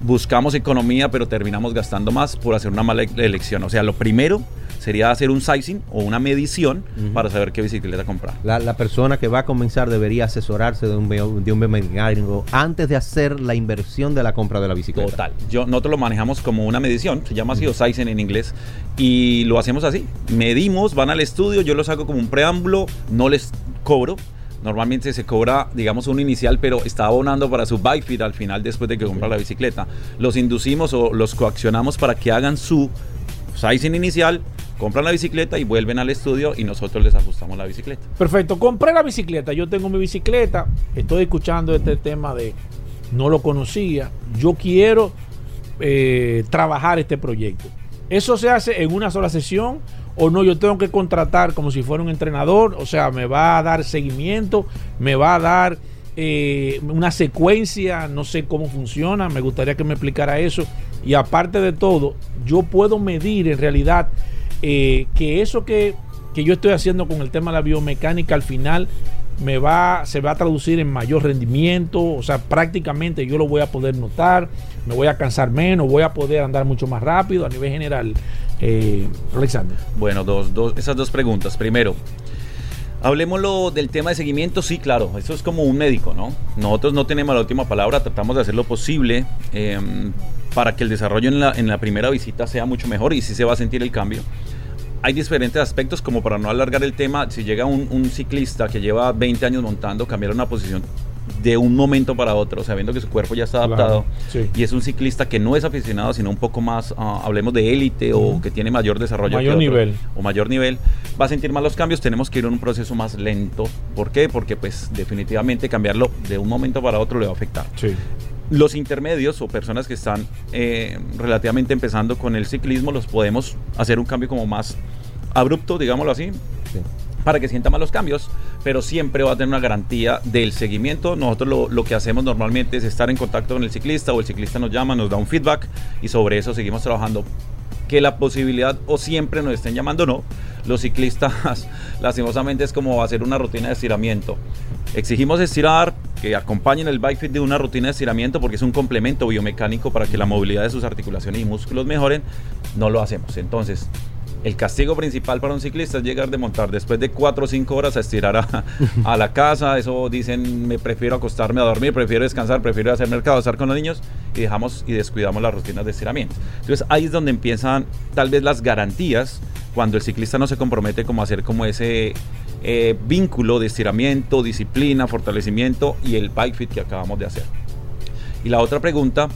buscamos economía pero terminamos gastando más por hacer una mala elección. O sea, lo primero sería hacer un sizing o una medición para saber qué bicicleta comprar. La, la persona que va a comenzar debería asesorarse de un, de un antes de hacer la inversión de la compra de la bicicleta. Total. Yo, nosotros lo manejamos como una medición, se llama así, o Sizen en inglés, y lo hacemos así. Medimos, van al estudio, yo los hago como un preámbulo, no les cobro. Normalmente se cobra, digamos, un inicial, pero está abonando para su bike fit al final después de que compra la bicicleta. Los inducimos o los coaccionamos para que hagan su sizing inicial, compran la bicicleta y vuelven al estudio y nosotros les ajustamos la bicicleta. Perfecto, compré la bicicleta, yo tengo mi bicicleta, estoy escuchando este tema de no lo conocía, yo quiero eh, trabajar este proyecto. ¿Eso se hace en una sola sesión o no, yo tengo que contratar como si fuera un entrenador, o sea, me va a dar seguimiento, me va a dar eh, una secuencia, no sé cómo funciona, me gustaría que me explicara eso. Y aparte de todo, yo puedo medir en realidad eh, que eso que, que yo estoy haciendo con el tema de la biomecánica al final me va, se va a traducir en mayor rendimiento, o sea, prácticamente yo lo voy a poder notar, me voy a cansar menos, voy a poder andar mucho más rápido a nivel general. Eh, Alexander. Bueno, dos, dos, esas dos preguntas. Primero, Hablemoslo del tema de seguimiento, sí, claro, eso es como un médico, ¿no? Nosotros no tenemos la última palabra, tratamos de hacer lo posible eh, para que el desarrollo en la, en la primera visita sea mucho mejor y sí se va a sentir el cambio hay diferentes aspectos, como para no alargar el tema, si llega un, un, ciclista que lleva 20 años montando, cambiar una posición de un momento para otro, sabiendo que su cuerpo ya está adaptado, claro, sí. y es un ciclista que no es aficionado, sino un poco más, uh, hablemos de élite uh -huh. o que tiene mayor desarrollo. Mayor otro, nivel. O mayor nivel, va a sentir más los cambios, tenemos que ir en un proceso más lento. ¿Por qué? Porque pues definitivamente cambiarlo de un momento para otro le va a afectar. Sí. Los intermedios o personas que están eh, relativamente empezando con el ciclismo, los podemos hacer un cambio como más abrupto, digámoslo así, sí. para que sienta más los cambios, pero siempre va a tener una garantía del seguimiento. Nosotros lo, lo, que hacemos normalmente es estar en contacto con el ciclista o el ciclista nos llama, nos da un feedback y sobre eso seguimos trabajando. Que la posibilidad o siempre nos estén llamando no, los ciclistas lastimosamente es como hacer una rutina de estiramiento. Exigimos estirar, que acompañen el bike fit de una rutina de estiramiento porque es un complemento biomecánico para que la movilidad de sus articulaciones y músculos mejoren, no lo hacemos. Entonces, el castigo principal para un ciclista es llegar de montar después de 4 o 5 horas a estirar a, la casa. Eso dicen, me prefiero acostarme a dormir, prefiero descansar, prefiero hacer mercado, estar con los niños y dejamos y descuidamos las rutinas de estiramiento. Entonces ahí es donde empiezan tal vez las garantías cuando el ciclista no se compromete como a hacer como ese eh, vínculo de estiramiento, disciplina, fortalecimiento y el bike fit que acabamos de hacer. Y la otra pregunta.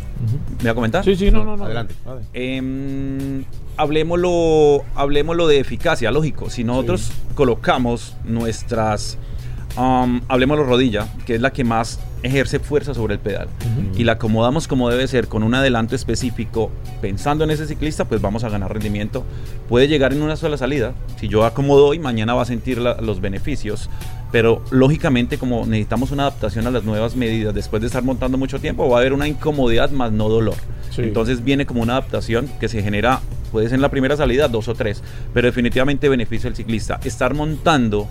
¿me va a comentar? Sí, sí, no, no, no. Adelante. Eh, hablemoslo, hablemoslo de eficacia, lógico. Si nosotros sí. colocamos nuestras, um, hablemoslo rodilla, que es la que más ejerce fuerza sobre el pedal, uh -huh. y la acomodamos como debe ser, con un adelanto específico, pensando en ese ciclista, pues vamos a ganar rendimiento. Puede llegar en una sola salida. Si yo acomodo hoy, mañana va a sentir la, los beneficios. Pero lógicamente, como necesitamos una adaptación a las nuevas medidas después de estar montando mucho tiempo, va a haber una incomodidad más no dolor. Sí. Entonces viene como una adaptación que se genera, puede ser en la primera salida, dos o tres, pero definitivamente beneficio al ciclista. Estar montando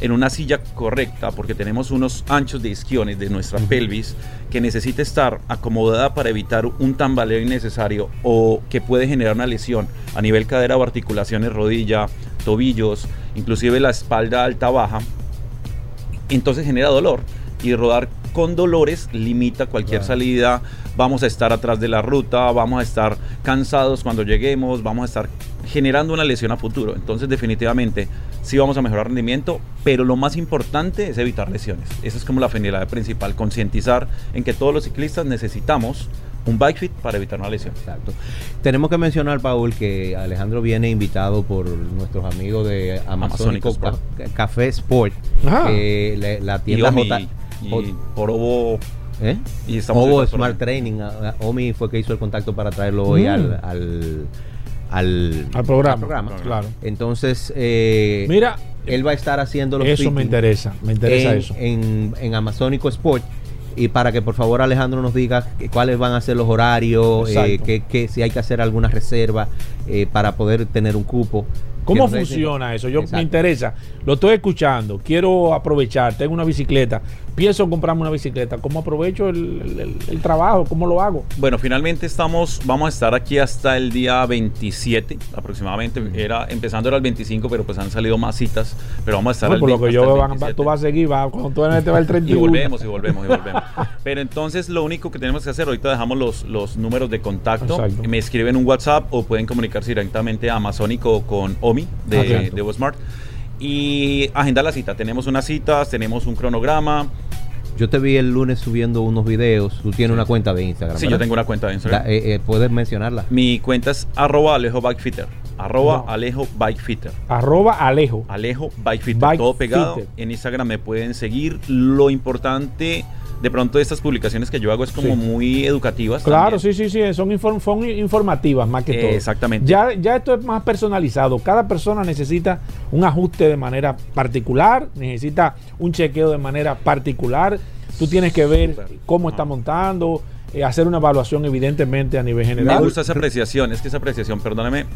en una silla correcta, porque tenemos unos anchos de isquiones de nuestra uh -huh. pelvis que necesita estar acomodada para evitar un tambaleo innecesario o que puede generar una lesión a nivel cadera o articulaciones, rodilla, tobillos, inclusive la espalda alta baja entonces genera dolor y rodar con dolores limita cualquier claro. salida, vamos a estar atrás de la ruta, vamos a estar cansados cuando lleguemos, vamos a estar generando una lesión a futuro. Entonces definitivamente sí vamos a mejorar rendimiento, pero lo más importante es evitar lesiones. Esa es como la finalidad principal, concientizar en que todos los ciclistas necesitamos un bike fit para evitar una lesión. Exacto. Tenemos que mencionar, Paul, que Alejandro viene invitado por nuestros amigos de Amazónico, Sport. Café Sport, que la, la tienda y J, y por Ovo. ¿Eh? Y Ovo Smart Training. Omi fue que hizo el contacto para traerlo hoy mm. al, al, al, al, programa. Al programa. Claro. Entonces, eh, mira, él va a estar haciendo los Eso me interesa, me interesa en, eso. En, en Amazónico Sport y para que por favor Alejandro nos diga cuáles van a ser los horarios, eh, que, que, si hay que hacer alguna reserva eh, para poder tener un cupo. ¿Cómo funciona eso? Yo Exacto. me interesa. Lo estoy escuchando. Quiero aprovechar. Tengo una bicicleta. Pienso en comprarme una bicicleta. ¿Cómo aprovecho el, el, el, trabajo? ¿Cómo lo hago? Bueno, finalmente estamos, vamos a estar aquí hasta el día 27 aproximadamente. Era empezando era el 25, pero pues han salido más citas. Pero vamos a estar. No, por lo que yo van, tú vas a seguir, va, cuando tú te va el 31. y volvemos, y volvemos, y volvemos. pero entonces lo único que tenemos que hacer, ahorita dejamos los, los números de contacto. Exacto. Me escriben un WhatsApp o pueden comunicarse directamente a Amazónico con Omi de, okay. de Westmart y agendar la cita. Tenemos unas citas, tenemos un cronograma. Yo te vi el lunes subiendo unos videos. Tú tienes sí. una cuenta de Instagram. Sí, ¿verdad? yo tengo una cuenta de Instagram. La, eh, eh, ¿Puedes mencionarla? Mi cuenta es arroba Alejo Bikefitter. Arroba no. Alejo Bikefitter. Arroba Alejo. Alejo Bikefitter. Bike todo pegado. Fitter. En Instagram me pueden seguir. Lo importante de pronto estas publicaciones que yo hago es como Sí. muy educativas. Claro, también. sí, sí, sí, son, inform- son informativas más que Eh, todo. exactamente. Ya, ya esto es más personalizado. Cada persona necesita un ajuste de manera particular, necesita un chequeo de manera particular. Tú tienes que ver cómo está montando, eh, hacer una evaluación evidentemente a nivel Me general. gusta esa apreciación, es que esa apreciación, perdóname,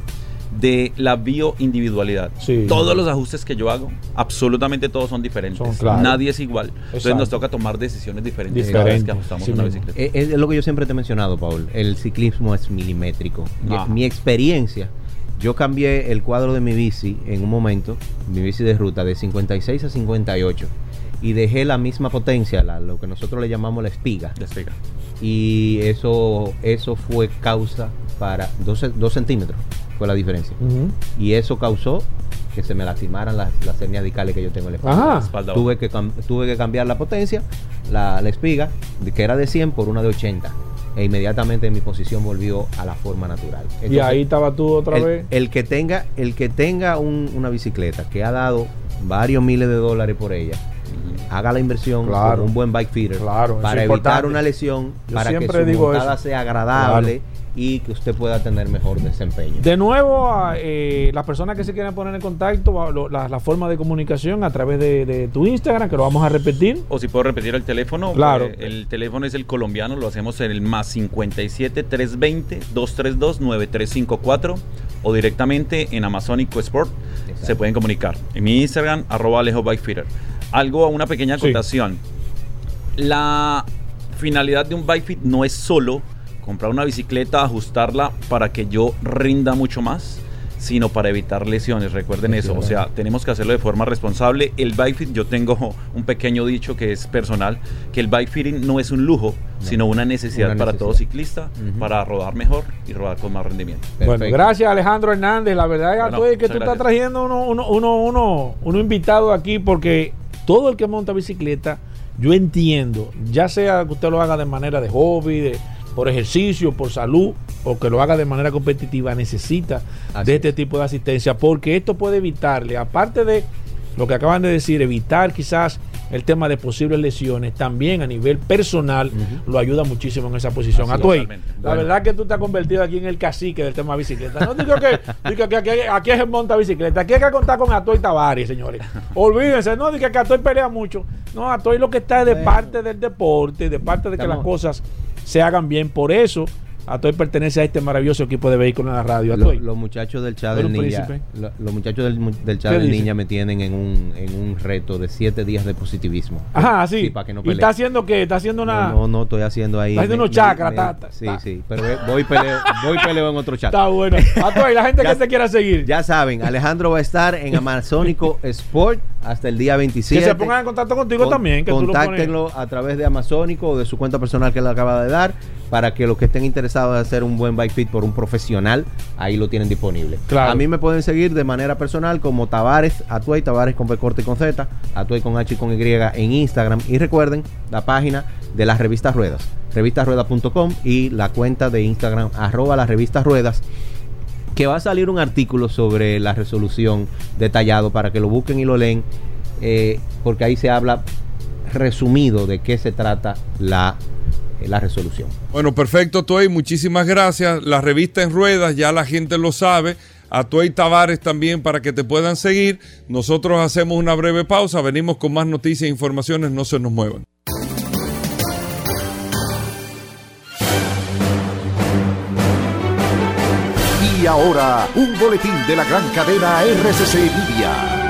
de la bioindividualidad. Sí. Todos los ajustes que yo hago, absolutamente todos son diferentes. Son, claro. Nadie es igual. Entonces nos toca tomar decisiones diferentes cada vez que ajustamos sí una bicicleta. Eh, Es, es lo que yo siempre te he mencionado, Paul. El ciclismo es milimétrico. Mi-. Mi experiencia, yo cambié el cuadro de mi bici en un momento, mi bici de ruta, de 56 a 58. Y dejé la misma potencia, la- lo que nosotros le llamamos la espiga. Despega. Y eso, eso fue causa para 12, 2 centímetros, fue la diferencia. Y eso causó que se me lastimaran las, las hernias discales que yo tengo en la espalda. Tuve que, tuve que cambiar la potencia, la, la espiga, que era de 100 por una de 80. E inmediatamente mi posición volvió a la forma natural. y ahí estaba tú otra el, vez. el que tenga, el que tenga un- una bicicleta que ha dado varios miles de dólares por ella, haga la inversión Claro. con un buen bike feeder Claro, para evitar importante. una lesión, Yo para que siempre su digo montada eso. sea agradable y que usted pueda tener mejor desempeño. De nuevo, a, eh, las personas que se quieran poner en contacto, lo- la, la forma de comunicación a través de, de tu Instagram, que lo vamos a repetir. O si puedo repetir el teléfono, Claro. eh, el teléfono es el colombiano, lo hacemos en el más 57 320 232 9354 o directamente en Amazónico Sport Exacto. se pueden comunicar. En mi Instagram, arroba Alejo Bike Fitter. Algo, una pequeña Sí. acotación. La finalidad de un bike fit no es solo comprar una bicicleta, ajustarla para que yo rinda mucho más, sino para evitar lesiones. Recuerden eso. O sea, tenemos que hacerlo de forma responsable. El bike fit, yo tengo un pequeño dicho que es personal, que el bike fitting no es un lujo, sino una necesidad, Una para todo ciclista, para rodar mejor y rodar con más rendimiento. Bueno, gracias Alejandro Hernández. La verdad Bueno, Gatoy, que muchas tú estás trayendo uno, uno, uno, uno, uno invitado aquí porque todo el que monta bicicleta, yo entiendo, ya sea que usted lo haga de manera de hobby, de, por ejercicio, por salud, o que lo haga de manera competitiva, necesita Así de este es. tipo de asistencia porque esto puede evitarle, aparte de lo que acaban de decir, evitar quizás el tema de posibles lesiones, también a nivel personal lo ayuda muchísimo en esa posición. Así es. Atuey, la Bueno. verdad que tú te has convertido aquí en el cacique del tema bicicleta. No digo que, digo que aquí, aquí es el monta bicicleta. Aquí hay que contar con Atoy Tavares, señores. Olvídense, no diga que Atoy pelea mucho. No, Atoy lo que está es de Bueno. parte del deporte, de parte de que Estamos- las cosas se hagan bien. Por eso, Atoy pertenece a este maravilloso equipo de vehículos en la radio. Atoy. los muchachos del chat del lo- los muchachos del, del chat ¿Qué del ninja me tienen en un, en un reto de siete días de positivismo. Ajá, sí. para que no ¿Y está haciendo qué? ¿Está haciendo una...? No, no, no, estoy haciendo ahí. Está haciendo unos chakras, sí, ta. sí, pero voy peleo, voy peleo en otro chat. Está bueno. Atoy, la gente Ya- que te quiera seguir. Ya saben, Alejandro va a estar en Amazónico Sport hasta el día 27. que se pongan en contacto contigo Con- también. Que tú lo. Contáctenlo a través de Amazónico o de su cuenta personal que le acaba de dar para que los que estén interesados en hacer un buen bike fit por un profesional, ahí lo tienen disponible. Claro. A mí me pueden seguir de manera personal como Tavares Atuey, Tavares con P corte y con Z, Atuey con H y con Y en Instagram. Y recuerden la página de las revistas Ruedas, revistasruedas.com y la cuenta de Instagram arroba las revistas Ruedas que va a salir un artículo sobre la resolución detallado para que lo busquen y lo leen, eh, porque ahí se habla resumido de qué se trata la, la resolución. Bueno, perfecto, Tuey. Muchísimas gracias. La revista en ruedas, ya la gente lo sabe. A Tuey Tavares también para que te puedan seguir. Nosotros hacemos una breve pausa. Venimos con más noticias e informaciones. No se nos muevan. Y ahora, un boletín de la gran cadena RCC Media.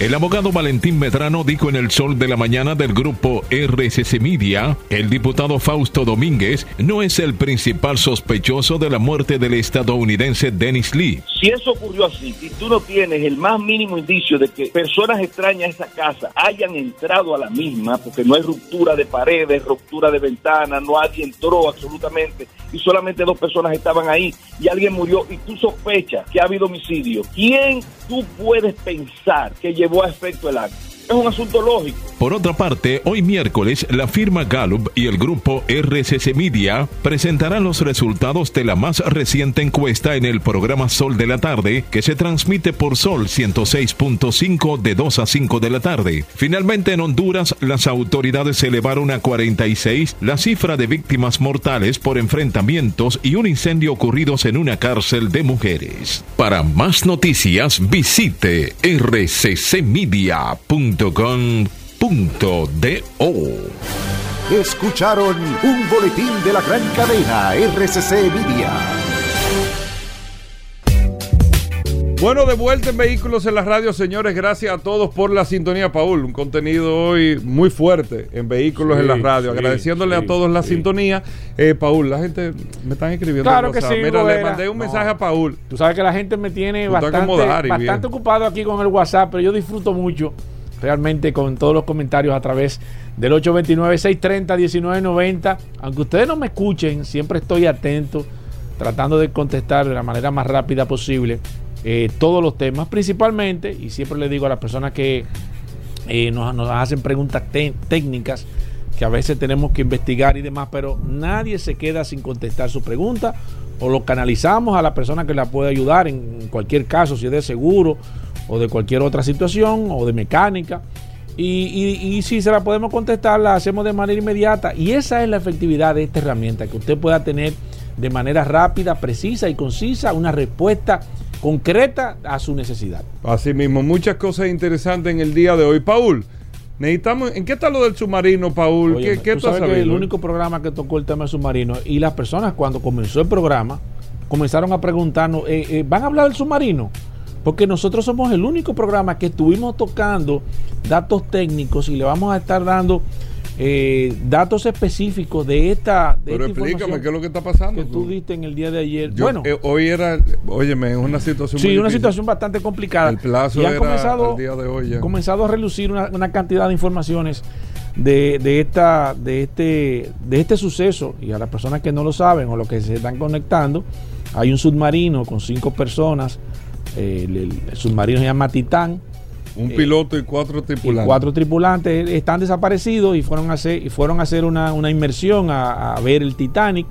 El abogado Valentín Medrano dijo en el sol de la mañana del grupo RCC Media el diputado Fausto Domínguez no es el principal sospechoso de la muerte del estadounidense Dennis Lee. Si eso ocurrió así y tú no tienes el más mínimo indicio de que personas extrañas a esa casa hayan entrado a la misma, porque no hay ruptura de paredes, ruptura de ventanas, nadie entró absolutamente y solamente dos personas estaban ahí y alguien murió y tú sospechas que ha habido homicidio, ¿quién tú puedes pensar que llevó a efecto el acto? Es un asunto lógico. Por otra parte, hoy miércoles, la firma Gallup y el grupo RCC Media presentarán los resultados de la más reciente encuesta en el programa Sol de la Tarde, que se transmite por Sol 106.5 de 2 a 5 de la tarde. Finalmente, en Honduras, las autoridades elevaron a 46 la cifra de víctimas mortales por enfrentamientos y un incendio ocurridos en una cárcel de mujeres. Para más noticias, visite rccmedia.com .do. Escucharon un boletín de la gran cadena RCC Media. Bueno, de vuelta en Vehículos en la Radio, señores. Gracias a todos por la sintonía, Paul. Un contenido hoy muy fuerte en Vehículos Sí, en la Radio. sí, Agradeciéndole sí, a todos la sí. sintonía. Eh, Paul, la gente me están escribiendo. Claro en que WhatsApp. sí, Mira, le mandé un No. mensaje a Paul. Tú sabes que la gente me tiene Tú bastante, bastante ocupado aquí con el WhatsApp, pero yo disfruto mucho realmente con todos los comentarios a través del 829-630-1990. Aunque ustedes no me escuchen, siempre estoy atento, tratando de contestar de la manera más rápida posible eh, todos los temas, principalmente, y siempre le digo a las personas que eh, nos, hacen preguntas técnicas que a veces tenemos que investigar y demás, pero nadie se queda sin contestar su pregunta o lo canalizamos a la persona que la puede ayudar en cualquier caso, si es de seguro o de cualquier otra situación o de mecánica. Y, y- y si se la podemos contestar, la hacemos de manera inmediata. Y esa es la efectividad de esta herramienta, que usted pueda tener de manera rápida, precisa y concisa una respuesta concreta a su necesidad. Así mismo, muchas cosas interesantes en el día de hoy. Paul, necesitamos. ¿En qué está lo del submarino, Paul? Oye, ¿Qué, qué tú sabes que el único programa que tocó el tema del submarino y las personas cuando comenzó el programa comenzaron a preguntarnos, eh, eh, ¿van a hablar del submarino? Porque nosotros somos el único programa que estuvimos tocando datos técnicos y le vamos a estar dando eh, datos específicos de esta, de Pero esta explícame qué es lo que está pasando. que tú diste en el día de ayer. Yo- bueno, eh, hoy era, óyeme, es una situación sí, muy una difícil. situación bastante complicada. El plazo y han era comenzado, al día de hoy ya. comenzado a relucir una, una cantidad de informaciones de, de esta, de, este, de este suceso. Y a las personas que no lo saben o los que se están conectando, hay un submarino con cinco personas. Eh, el, submarino se llama Titán. Un eh, piloto y cuatro Y tripulantes. cuatro tripulantes están desaparecidos y fueron a hacer, y fueron a hacer una, una inmersión a, a ver el Titanic.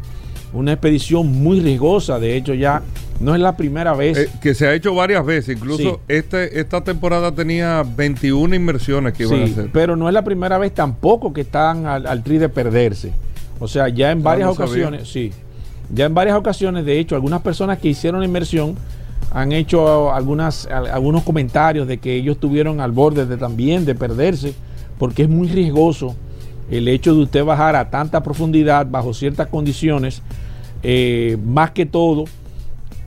Una expedición muy riesgosa. De hecho, ya no es la primera vez. Eh, que se ha hecho varias veces. Incluso Sí. este, esta temporada tenía 21 inmersiones que iban a hacer. pero no es la primera vez tampoco que están al, al tri de perderse. O sea, ya en Ah, varias no sabía. ocasiones, sí. Ya en varias ocasiones, de hecho, algunas personas que hicieron la inmersión han hecho algunas, al- algunos comentarios de que ellos estuvieron al borde de también de perderse, porque es muy riesgoso el hecho de usted bajar a tanta profundidad bajo ciertas condiciones, eh, más que todo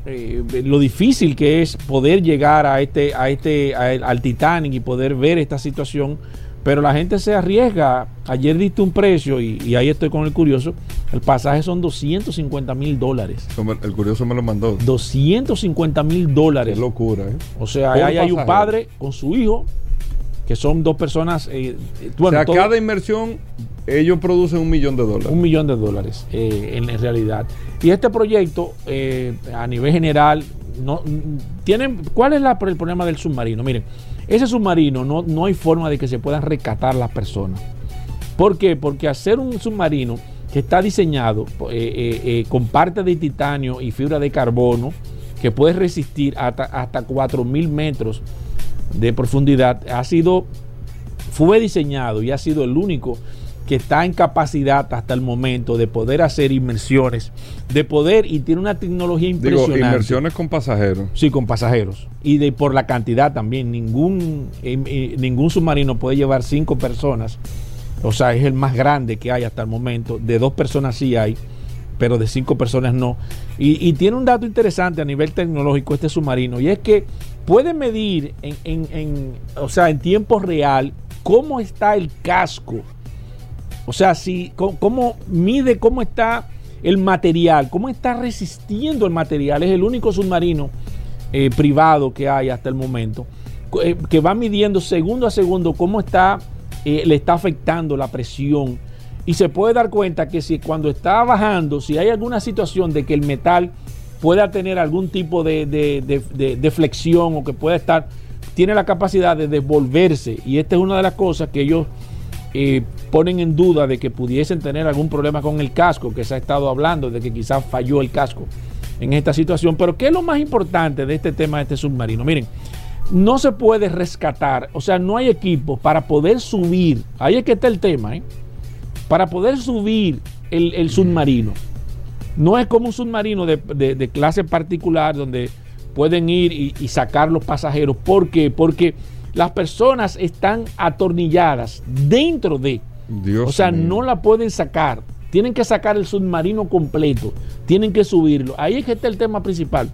eh, lo difícil que es poder llegar a este, a este, a al Titanic y poder ver esta situación. Pero la gente se arriesga. Ayer diste un precio y, y ahí estoy con el curioso. El pasaje son 250 mil dólares. El curioso me lo mandó. 250 mil dólares. Qué locura, ¿eh? O sea, ahí hay un padre con su hijo, que son dos personas. eh, bueno, o sea, todo- cada inmersión, ellos producen un millón de dólares. un millón de dólares eh, en, en realidad. Y este proyecto, eh, a nivel general, no, tienen, ¿cuál es la- el problema del submarino? Miren, ese submarino no, no hay forma de que se puedan rescatar las personas. ¿Por qué? Porque hacer un submarino que está diseñado eh, eh, eh, con parte de titanio y fibra de carbono, que puede resistir hasta, hasta 4.000 metros de profundidad, ha sido fue diseñado y ha sido el único que está en capacidad hasta el momento de poder hacer inmersiones, de poder y tiene una tecnología Digo, impresionante. inmersiones con pasajeros. Sí, con pasajeros. Y de por la cantidad también. Ningún, eh, eh, ningún submarino puede llevar cinco personas. O sea, es el más grande que hay hasta el momento. De dos personas sí hay, pero de cinco personas no. Y, y tiene un dato interesante a nivel tecnológico este submarino. Y es que puede medir en, en- en- o sea, en tiempo real cómo está el casco. O sea, si, cómo, mide cómo está el material, cómo está resistiendo el material. Es el único submarino eh, privado que hay hasta el momento, eh, que va midiendo segundo a segundo cómo está, eh, le está afectando la presión. Y se puede dar cuenta que si cuando está bajando, si hay alguna situación de que el metal pueda tener algún tipo de- de- de- de flexión o que pueda estar, tiene la capacidad de devolverse. Y esta es una de las cosas que ellos ponen en duda de que pudiesen tener algún problema con el casco, que se ha estado hablando de que quizás falló el casco en esta situación. Pero ¿qué es lo más importante de este tema de este submarino? Miren, no se puede rescatar, o sea, no hay equipo para poder subir, ahí es que está el tema, ¿eh? para poder subir el, submarino. No es como un submarino de, clase particular donde pueden ir y, sacar los pasajeros. ¿Por qué? Porque las personas están atornilladas dentro de. o sea, no la pueden sacar. Tienen que sacar el submarino completo. Tienen que subirlo. Ahí es que está el tema principal.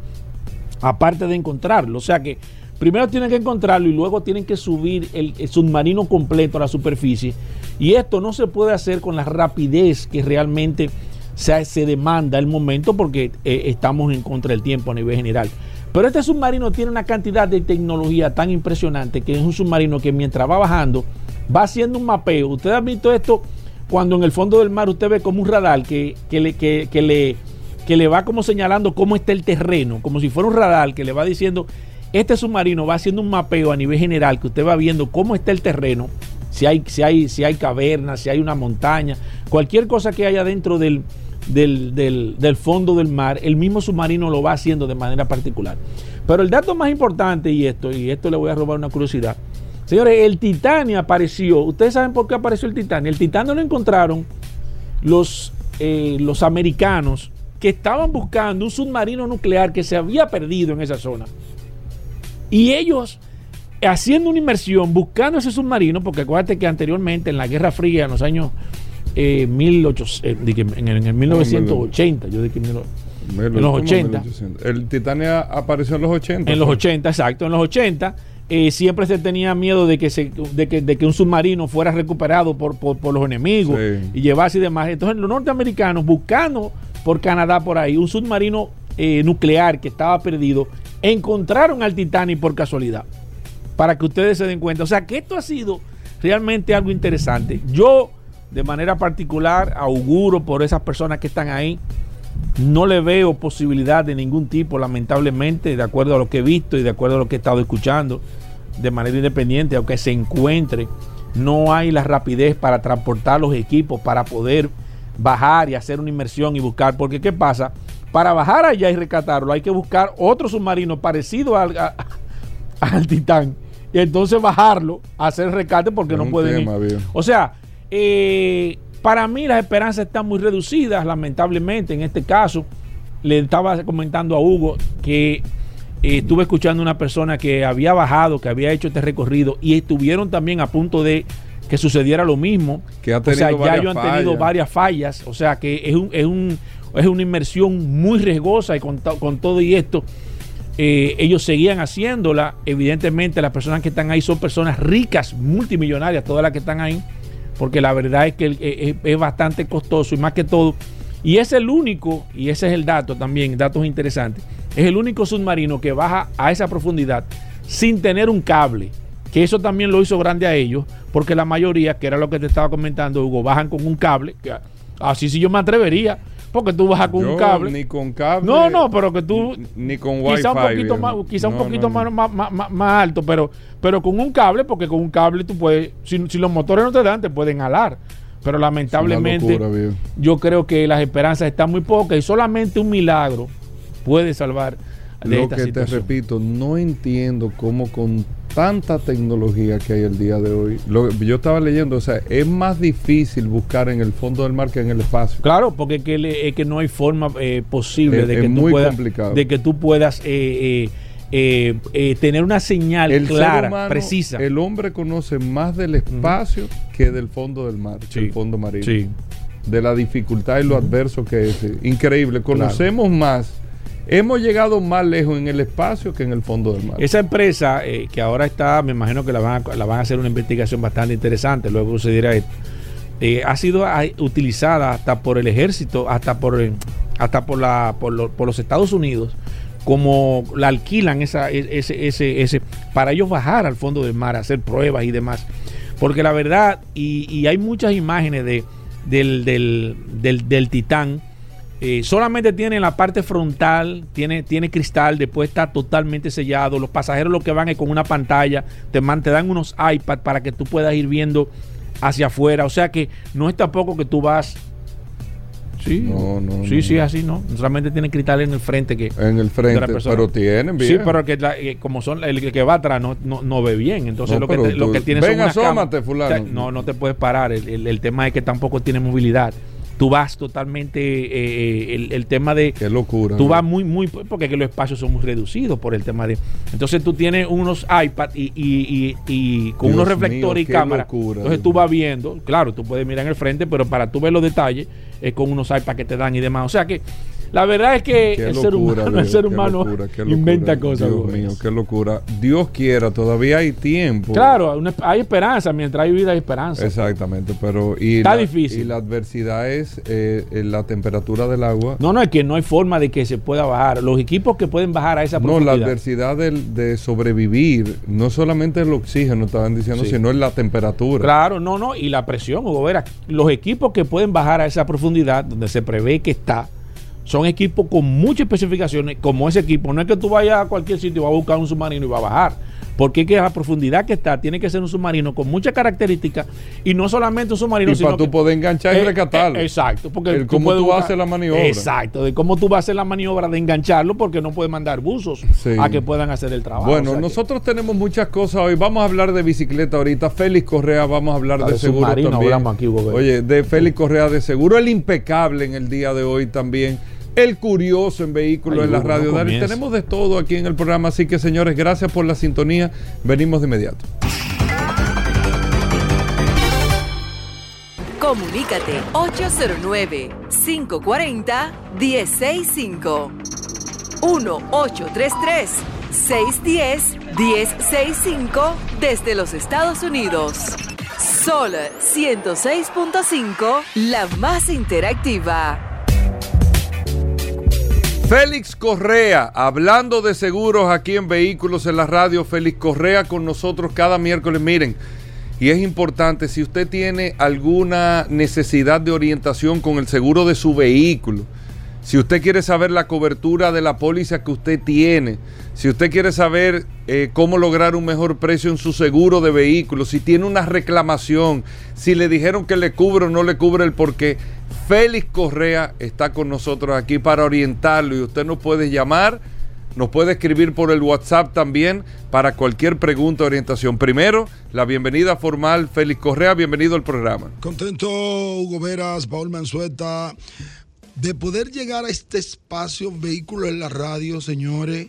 Aparte de encontrarlo. O sea que primero tienen que encontrarlo y luego tienen que subir el, submarino completo a la superficie. Y esto no se puede hacer con la rapidez que realmente se, se demanda el momento porque eh, estamos en contra del tiempo a nivel general. Pero este submarino tiene una cantidad de tecnología tan impresionante que es un submarino que mientras va bajando va haciendo un mapeo. Ustedes han visto esto cuando en el fondo del mar usted ve como un radar que, le, que, le, que le va como señalando cómo está el terreno, como si fuera un radar que le va diciendo, este submarino va haciendo un mapeo a nivel general que usted va viendo cómo está el terreno, si hay, si hay, si hay cavernas, si hay una montaña, cualquier cosa que haya dentro del, del, del, fondo del mar, el mismo submarino lo va haciendo de manera particular. Pero el dato más importante, y esto, y esto le voy a robar una curiosidad, Señores, el Titania apareció. ¿Ustedes saben por qué apareció el Titania? El Titania lo encontraron los, eh, los americanos que estaban buscando un submarino nuclear que se había perdido en esa zona. Y ellos haciendo una inmersión, buscando ese submarino, porque acuérdate que anteriormente en la Guerra Fría, en los años eh, 18, eh, en, el, 1980, yo dije en los 80. El Titania apareció en los 80. En los 80, exacto, en los 80 eh, siempre se tenía miedo de que, se, de que, un submarino fuera recuperado por, los enemigos y llevarse y demás. Entonces los norteamericanos buscando por Canadá por ahí un submarino eh, nuclear que estaba perdido, encontraron al Titanic por casualidad. Para que ustedes se den cuenta. O sea que esto ha sido realmente algo interesante. Yo, de manera particular, auguro por esas personas que están ahí no le veo posibilidad de ningún tipo, lamentablemente, de acuerdo a lo que he visto y de acuerdo a lo que he estado escuchando, de manera independiente, aunque se encuentre, no hay la rapidez para transportar los equipos, para poder bajar y hacer una inmersión y buscar, porque ¿qué pasa? Para bajar allá y rescatarlo hay que buscar otro submarino parecido al, al Titán y entonces bajarlo, hacer rescate porque no pueden ir. O sea, eh, para mí las esperanzas están muy reducidas, lamentablemente, en este caso. Le estaba comentando a Hugo que eh, estuve escuchando a una persona que había bajado, que había hecho este recorrido y estuvieron también a punto de que sucediera lo mismo. Que ha tenido o sea, ya ellos han tenido varias fallas. O sea, que es, un, es, un, es una inmersión muy riesgosa y con, con todo y esto. Eh, ellos seguían haciéndola. Evidentemente, las personas que están ahí son personas ricas, multimillonarias, todas las que están ahí porque la verdad es que es, bastante costoso y más que todo, y es el único, y ese es el dato también, datos interesantes, es el único submarino que baja a esa profundidad sin tener un cable, que eso también lo hizo grande a ellos, porque la mayoría, que era lo que te estaba comentando Hugo, bajan con un cable, así sí yo me atrevería, porque tú bajas con un cable. Ni con cable. No, no, pero que tú. Ni con wifi. Quizá un poquito, más, quizá un poquito más, más, más, alto, pero, pero con un cable, porque con un cable tú puedes. Si, los motores no te dan, te pueden alar. Pero lamentablemente, yo creo que las esperanzas están muy pocas y solamente un milagro puede salvar de Lo que te repito, no entiendo cómo con tanta tecnología que hay el día de hoy. Lo, yo estaba leyendo, o sea, es más difícil buscar en el fondo del mar que en el espacio. Claro, porque es que, que no hay forma eh, posible de, que tú puedas, de que tú puedas eh, eh, tener una señal clara, precisa. El hombre conoce más del espacio que del fondo del mar, el fondo marino. Sí. De la dificultad y lo adverso que es. Increíble. Conocemos más Hemos llegado más lejos en el espacio que en el fondo del mar. Esa empresa eh, que ahora está, me imagino que la van, a, la van a hacer una investigación bastante interesante, luego sucederá esto, eh, ha sido ah, utilizada hasta por el ejército, hasta por, eh, hasta por, la, por, los Estados Unidos, como la alquilan esa, e, ese, ese, ese, para ellos bajar al fondo del mar, hacer pruebas y demás. Porque la verdad, y, hay muchas imágenes de, del, del, del, del Titán, eh, solamente tiene la parte frontal, tiene, tiene cristal, después está totalmente sellado. Los pasajeros lo que van es con una pantalla, te, man- te dan unos iPads para que tú puedas ir viendo hacia afuera. O sea que no es tampoco que tú vas. Sí, No, no, sí, no. sí, así no. Solamente tiene cristal en el frente que. En el frente, persona. pero tienen bien. Sí, pero que la- eh, como son el que va atrás no, no, no ve bien, entonces lo, que te- lo que tiene son unas asómate, fulano. O sea, no, no te puedes parar. El, el- el tema es que tampoco tiene movilidad. Tú vas totalmente eh, eh, el, el tema de Qué locura. tú vas muy muy porque que los espacios son muy reducidos por el tema de entonces tú tienes unos iPad y, y- y- y con Dios unos mío, reflectores y qué cámaras locura, entonces tú vas viendo claro tú puedes mirar en el frente pero para tú ver los detalles es con unos iPad que te dan y demás. O sea que la verdad es que Qué el ser humano el ser humano locura, qué locura. inventa cosas Dios mío, qué locura. Dios quiera, todavía hay tiempo. claro hay esperanza mientras hay vida hay esperanza Exactamente, pero y Está la, difícil. Y la adversidad es eh, la temperatura del agua. no no es que no hay forma de que se pueda bajar los equipos que pueden bajar a esa No, la profundidad adversidad del- de sobrevivir, no solamente el oxígeno, estaban diciendo, Sí. sino es la temperatura. Claro, no, no, y la presión, Hugo Vera, los equipos que pueden bajar a esa profundidad donde se prevé que está, son equipos con muchas especificaciones, como ese equipo. No es que tú vayas a cualquier sitio y vas a buscar un submarino y va a bajar. Porque es que a la profundidad que está, tiene que ser un submarino con muchas características y no solamente un submarino, Y sino para tú poder enganchar y Eh, rescatarlo. eh, exacto. Porque El cómo puedes tú buscar- haces la maniobra. Exacto, de cómo tú vas a hacer la maniobra de engancharlo porque no puedes mandar buzos Sí. a que puedan hacer el trabajo. Bueno, O sea que- nosotros tenemos muchas cosas hoy. Vamos a hablar de bicicleta ahorita. Félix Correa, vamos a hablar de, de seguro también. aquí. Oye, de Félix Correa de seguro, el impecable en el día de hoy también. El curioso en vehículos Ay, en la radio. no tenemos de todo aquí en el programa. Así que, señores, gracias por la sintonía. Venimos de inmediato. Comunícate 809-540-1065. 1-833-610-1065 desde los Estados Unidos. Sol 106.5, la más interactiva. Félix Correa, hablando de seguros aquí en Vehículos en la Radio, Félix Correa con nosotros cada miércoles. Miren, y es importante, si usted tiene alguna necesidad de orientación con el seguro de su vehículo, si usted quiere saber la cobertura de la póliza que usted tiene, si usted quiere saber eh, cómo lograr un mejor precio en su seguro de vehículo, si tiene una reclamación, si le dijeron que le cubre o no le cubre el porqué, Félix Correa está con nosotros aquí para orientarlo y usted nos puede llamar, nos puede escribir por el WhatsApp también para cualquier pregunta o orientación. Primero, la bienvenida formal, Félix Correa, bienvenido al programa. Contento, Hugo Veras, Paul Manzueta, de poder llegar a este espacio Vehículo en la Radio, señores.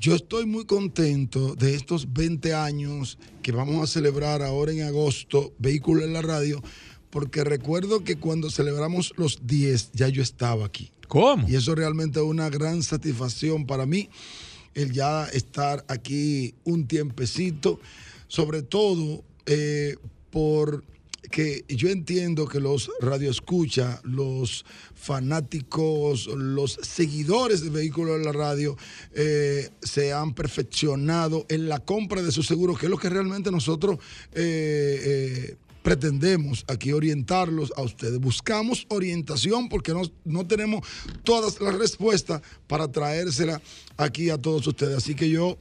Yo estoy muy contento de estos 20 años que vamos a celebrar ahora en agosto, Vehículo en la Radio, porque recuerdo que cuando celebramos los 10 ya yo estaba aquí. ¿Cómo? Y eso realmente es una gran satisfacción para mí, el ya estar aquí un tiempecito, sobre todo eh, por que yo entiendo que los radioescucha, los fanáticos, los seguidores de vehículos en la radio eh, se han perfeccionado en la compra de sus seguros, que es lo que realmente nosotros eh, eh, pretendemos aquí orientarlos a ustedes. Buscamos orientación porque no, no tenemos todas las respuestas para traérsela aquí a todos ustedes. Así que yo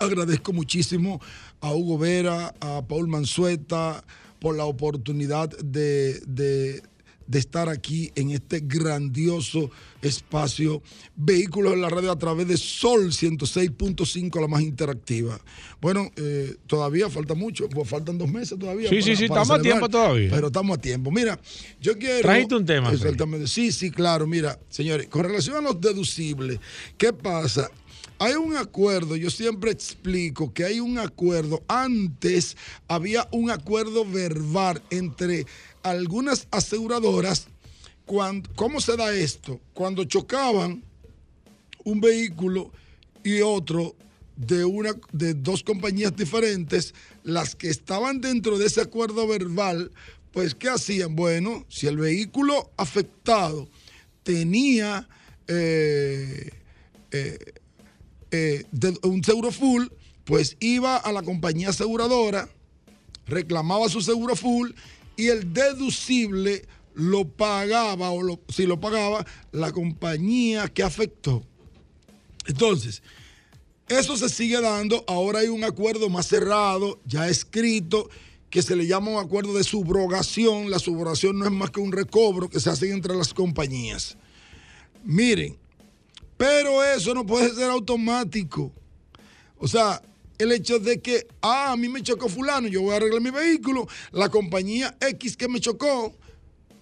agradezco muchísimo a Hugo Vera, a Paul Manzueta por la oportunidad de, de- de estar aquí en este grandioso espacio Vehículos en la Radio a través de Sol 106.5, la más interactiva. Bueno, eh, todavía falta mucho, pues faltan dos meses todavía. Sí, sí, sí, estamos a tiempo todavía. Pero estamos a tiempo. Mira, yo quiero... Trajiste un tema. Exactamente. Sí, sí, claro. Mira, señores, con relación a los deducibles, ¿qué pasa? Hay un acuerdo, yo siempre explico que hay un acuerdo. Antes había un acuerdo verbal entre algunas aseguradoras. Cuando, ¿Cómo se da esto? Cuando chocaban un vehículo y otro de, una, de dos compañías diferentes, las que estaban dentro de ese acuerdo verbal, pues ¿qué hacían? Bueno, si el vehículo afectado tenía eh, eh, eh, un seguro full, pues iba a la compañía aseguradora, reclamaba su seguro full y el deducible lo pagaba o si lo pagaba la compañía que afectó. Entonces, eso se sigue dando. Ahora hay un acuerdo más cerrado, ya escrito, que se le llama un acuerdo de subrogación. La subrogación no es más que un recobro que se hace entre las compañías. Miren, pero eso no puede ser automático. O sea, el hecho de que, ah, a mí me chocó fulano, yo voy a arreglar mi vehículo, la compañía X que me chocó,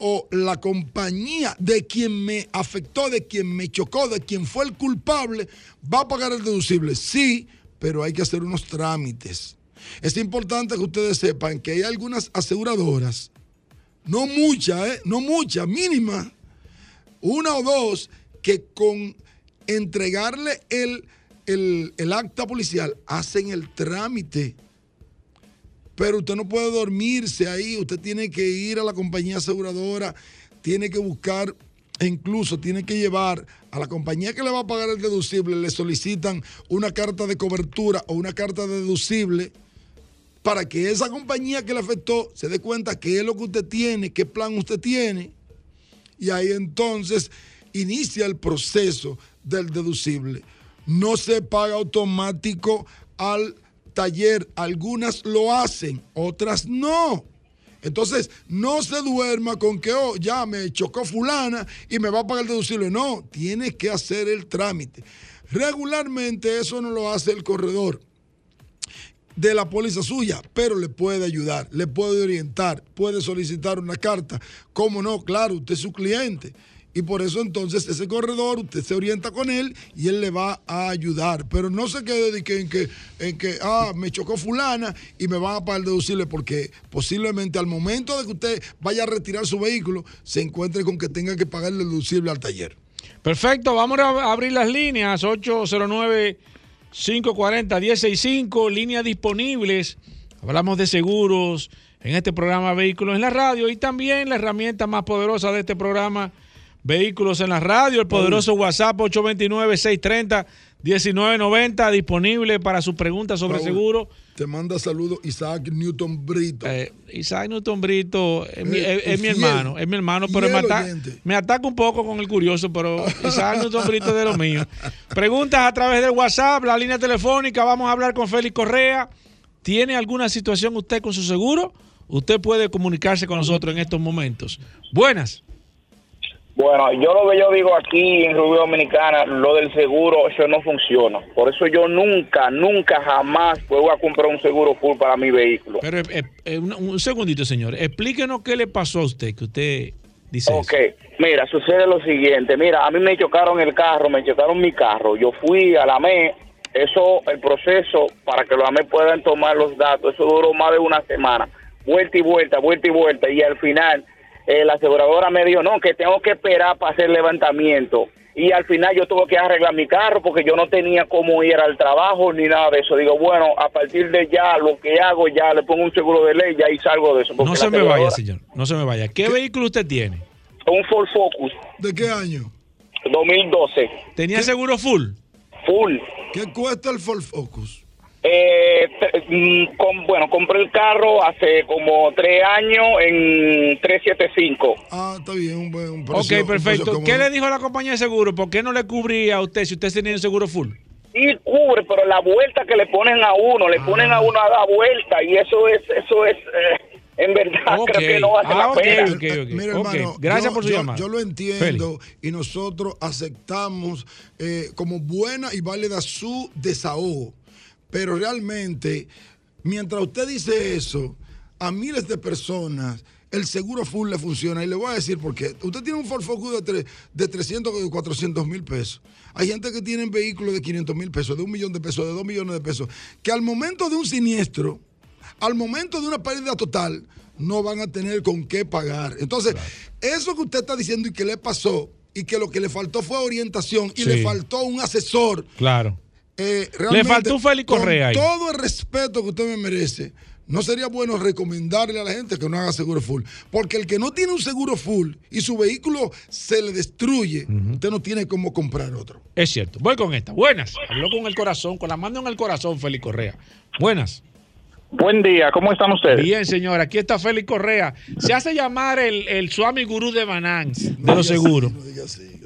o la compañía de quien me afectó, de quien me chocó, de quien fue el culpable, va a pagar el deducible. Sí, pero hay que hacer unos trámites. Es importante que ustedes sepan que hay algunas aseguradoras, no muchas, ¿eh? no muchas, mínimas, una o dos, que con entregarle el, el, acta policial hacen el trámite. Pero usted no puede dormirse ahí, usted tiene que ir a la compañía aseguradora, tiene que buscar, e incluso tiene que llevar a la compañía que le va a pagar el deducible, le solicitan una carta de cobertura o una carta de deducible para que esa compañía que le afectó se dé cuenta qué es lo que usted tiene, qué plan usted tiene, y ahí entonces inicia el proceso del deducible. No se paga automático al taller, algunas lo hacen, otras no. Entonces, no se duerma con que, oh, ya me chocó fulana y me va a pagar el deducible. No, tiene que hacer el trámite. Regularmente eso no lo hace el corredor de la póliza suya, pero le puede ayudar, le puede orientar, puede solicitar una carta. ¿Cómo no? Claro, usted es su cliente. Y por eso entonces ese corredor, usted se orienta con él y él le va a ayudar. Pero no se quede de que, en, que, en que, ah, me chocó fulana y me van a pagar deducible, porque posiblemente al momento de que usted vaya a retirar su vehículo, se encuentre con que tenga que pagarle deducible al taller. Perfecto, vamos a abrir las líneas 809-540-165, líneas disponibles. Hablamos de seguros en este programa Vehículos en la Radio y también la herramienta más poderosa de este programa Vehículos en la Radio, el poderoso WhatsApp 829-630-1990, disponible para sus preguntas sobre Raúl, seguro. Te manda saludos Isaac Newton Brito. Eh, Isaac Newton Brito es, mi, Eh, es- es mi fiel, hermano, es mi hermano, pero fiel me, ata- oyente. me ataca un poco con el curioso, pero Isaac Newton Brito es de lo mío. Preguntas a través del WhatsApp, la línea telefónica, vamos a hablar con Félix Correa. ¿Tiene alguna situación usted con su seguro? Usted puede comunicarse con nosotros en estos momentos. Buenas. Bueno, yo lo que yo digo aquí en República Dominicana, lo del seguro, eso no funciona. Por eso yo nunca, nunca, jamás puedo a comprar un seguro full para mi vehículo. Pero eh, eh, un, un segundito, señor. Explíquenos qué le pasó a usted, que usted dice Ok, mira, sucede lo siguiente. Mira, a mí me chocaron el carro, me chocaron mi carro. Yo fui a la AME. Eso, el proceso para que los AME puedan tomar los datos, eso duró más de una semana. Vuelta y vuelta, vuelta y vuelta. Y al final, eh, la aseguradora me dijo, no, que tengo que esperar para hacer levantamiento. Y al final yo tuve que arreglar mi carro porque yo no tenía cómo ir al trabajo ni nada de eso. Digo, bueno, a partir de ya lo que hago, ya le pongo un seguro de ley, ya y salgo de eso. porque No se me vaya, señor. No se me vaya. ¿Qué, vehículo usted tiene? Un Ford Focus. ¿De qué año? 2012. ¿Tenía seguro full? Full. ¿Qué cuesta el Ford Focus? Eh, mm, com- bueno, compré el carro hace como tres años en 375. Ah, está bien, un buen un Ok, precio- precio perfecto. ¿Qué le dijo la compañía de seguro? ¿Por qué no le cubría a usted si usted tenía un seguro full? Sí cubre, pero la vuelta que le ponen a uno, le ponen a uno a dar vuelta y eso es, eso es, eh, en verdad Ok. creo que no vale Ah, la ok, pena. ok, ok. Mira, Ok, hermano, Gracias yo- por su yo- llamada. Yo lo entiendo y nosotros aceptamos eh, como buena y válida su desahogo. Pero realmente, mientras usted dice eso, a miles de personas el seguro full le funciona. Y le voy a decir por qué. Usted tiene un Ford Focus de, de 300 o 400 mil pesos. Hay gente que tiene vehículos de 500 mil pesos, de un millón de pesos, de dos millones de pesos, que al momento de un siniestro, al momento de una pérdida total, no van a tener con qué pagar. Entonces, eso que usted está diciendo y que le pasó, y que lo que le faltó fue orientación y Sí. le faltó un asesor, Claro. Eh, Le faltó Félix Correa ahí. Con todo el respeto que usted me merece, no sería bueno recomendarle a la gente que no haga seguro full. Porque el que no tiene un seguro full y su vehículo se le destruye, usted no tiene cómo comprar otro. Es cierto. Voy con esta. Buenas. Habló con el corazón, con la mano en el corazón, Félix Correa. Buenas. Buen día, ¿cómo están ustedes? Bien, señor, aquí está Félix Correa. Se hace llamar el, el Swami Gurú de Banán, de los seguros. ese, eh,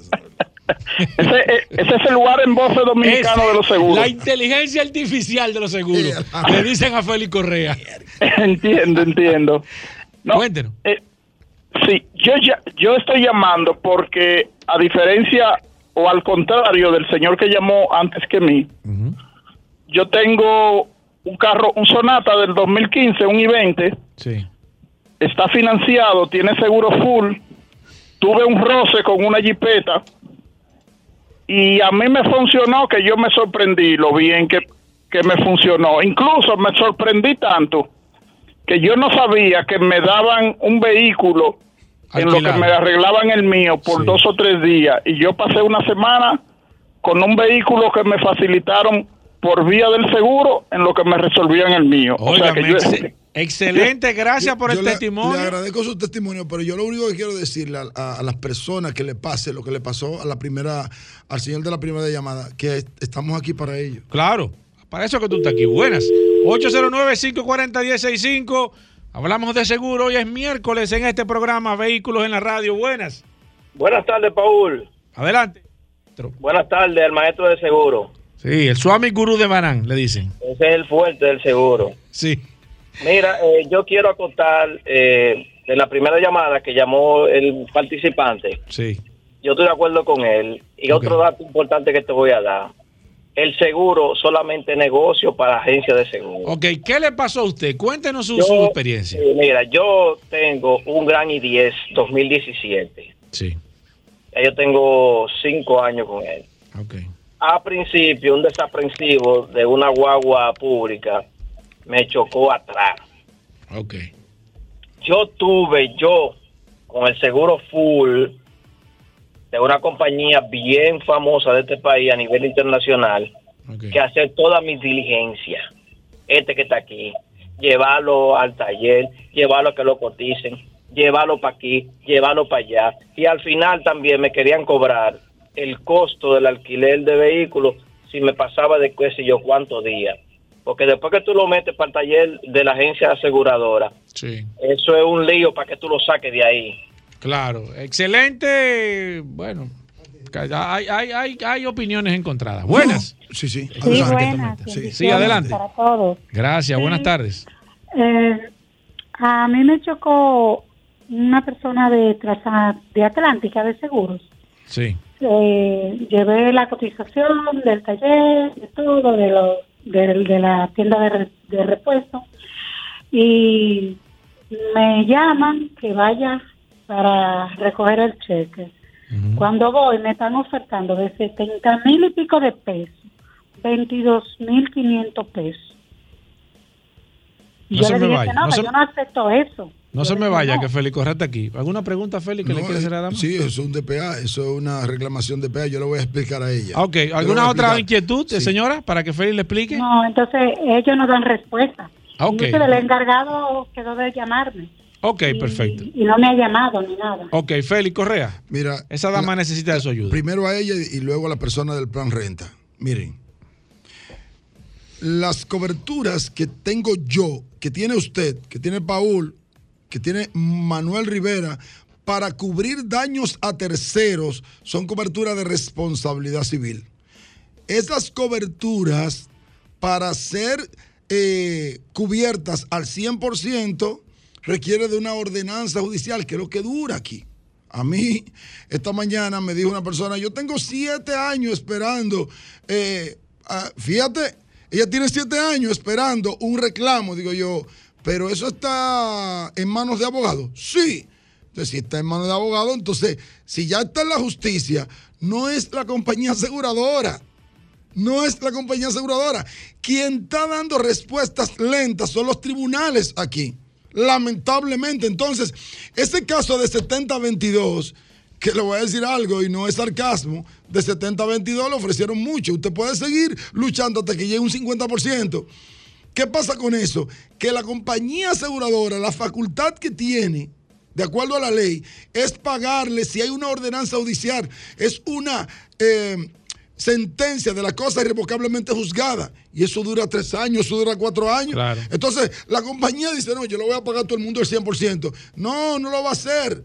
ese es el lugar en voz dominicano Ese, de los seguros. La inteligencia artificial de los seguros. Le dicen a Félix Correa. entiendo, entiendo. No, Cuéntenos. eh, sí, yo, ya, yo estoy llamando porque, a diferencia o al contrario del señor que llamó antes que mí, yo tengo un carro, un Sonata del 2015, un i20, Sí. está financiado, tiene seguro full, tuve un roce con una jipeta y a mí me funcionó que yo me sorprendí lo bien que, que me funcionó. Incluso me sorprendí tanto que yo no sabía que me daban un vehículo en lo que me arreglaban el mío por dos o tres días. Y yo pasé una semana con un vehículo que me facilitaron por vía del seguro en lo que me resolvían el mío. o sea que Óigame, yo, ex- excelente, gracias por Yo el le- testimonio. Le agradezco su testimonio, pero yo lo único que quiero decirle a, a- a las personas que le pase lo que le pasó a la primera, al señor de la primera llamada, que est- estamos aquí para ello. Claro, para eso que tú estás aquí. Buenas. 809-540-1065. Hablamos de seguro. Hoy es miércoles en este programa Vehículos en la Radio. Buenas. Buenas tardes, Paul. Adelante. Buenas tardes, al maestro de seguro. Sí, el Swami Gurú de Banán, le dicen. Ese es el fuerte del seguro. Sí. Mira, eh, yo quiero acotar eh, de la primera llamada que llamó el participante. Sí. Yo estoy de acuerdo con él. Y otro dato importante que te voy a dar. El seguro solamente negocio para agencias de seguro. Ok, ¿qué le pasó a usted? Cuéntenos su, Yo- su experiencia. eh, mira, yo tengo un Gran i10 2017. Sí. Ya yo tengo cinco años con él. Ok. A principio, un desaprensivo de una guagua pública me chocó atrás. Ok. Yo tuve, yo, con el seguro full de una compañía bien famosa de este país a nivel internacional, que hacer toda mi diligencia. Este que está aquí, llevarlo al taller, llevarlo a que lo coticen, llevarlo para aquí, llevarlo para allá. Y al final también me querían cobrar el costo del alquiler de vehículos si me pasaba de qué sé yo cuántos días. Porque después que tú lo metes para el taller de la agencia aseguradora, Sí. eso es un lío para que tú lo saques de ahí. Claro, excelente. Bueno, hay, hay, hay, hay opiniones encontradas. Buenas. Sí, sí. Sí, buenas. Sí, sí, adelante. Para todos. Gracias, buenas tardes. Eh, a mí me chocó una persona de, de Atlántica de Seguros. Sí. Eh, llevé la cotización del taller, de todo, de, lo, de, de la tienda de, de repuesto. Y me llaman que vaya para recoger el cheque. Cuando voy me están ofertando de 70 mil y pico de pesos, 22 mil 500 pesos. No yo le dije que no, no se- yo no acepto eso. No se me vaya, que Félix Correa está aquí. ¿Alguna pregunta, Félix, que le quiere hacer a la dama? Sí, eso es un DPA, eso es una reclamación de DPA, yo le voy a explicar a ella. Ok, ¿alguna otra inquietud, eh, señora, para que Félix le explique? No, entonces ellos no dan respuesta. Ah, ok. El encargado quedó de llamarme Ok, perfecto. y no me ha llamado ni nada. Ok, Félix Correa. Mira, Esa dama necesita de su ayuda. Primero a ella y luego a la persona del plan renta. Miren, las coberturas que tengo yo, que tiene usted, que tiene Paul, que tiene Manuel Rivera, para cubrir daños a terceros, son coberturas de responsabilidad civil. Esas coberturas, para ser eh, cubiertas al 100%, requiere de una ordenanza judicial, que es lo que dura aquí. A mí, esta mañana me dijo una persona, yo tengo siete años esperando, eh, ah, fíjate, ella tiene siete años esperando un reclamo, digo yo, pero eso está en manos de abogados. Sí. Entonces, si está en manos de abogados, entonces, si ya está en la justicia, no es la compañía aseguradora. No es la compañía aseguradora. Quien está dando respuestas lentas son los tribunales aquí. Lamentablemente. Entonces, ese caso de 70-22, que le voy a decir algo y no es sarcasmo, de 70-22 le ofrecieron mucho. Usted puede seguir luchando hasta que llegue un 50%. ¿Qué pasa con eso? Que la compañía aseguradora, la facultad que tiene, de acuerdo a la ley, es pagarle si hay una ordenanza judicial. Es una, eh, sentencia de la cosa irrevocablemente juzgada. Y eso dura tres años, eso dura cuatro años. Claro. Entonces, la compañía dice, no, yo lo voy a pagar a todo el mundo el 100%. No, no lo va a hacer.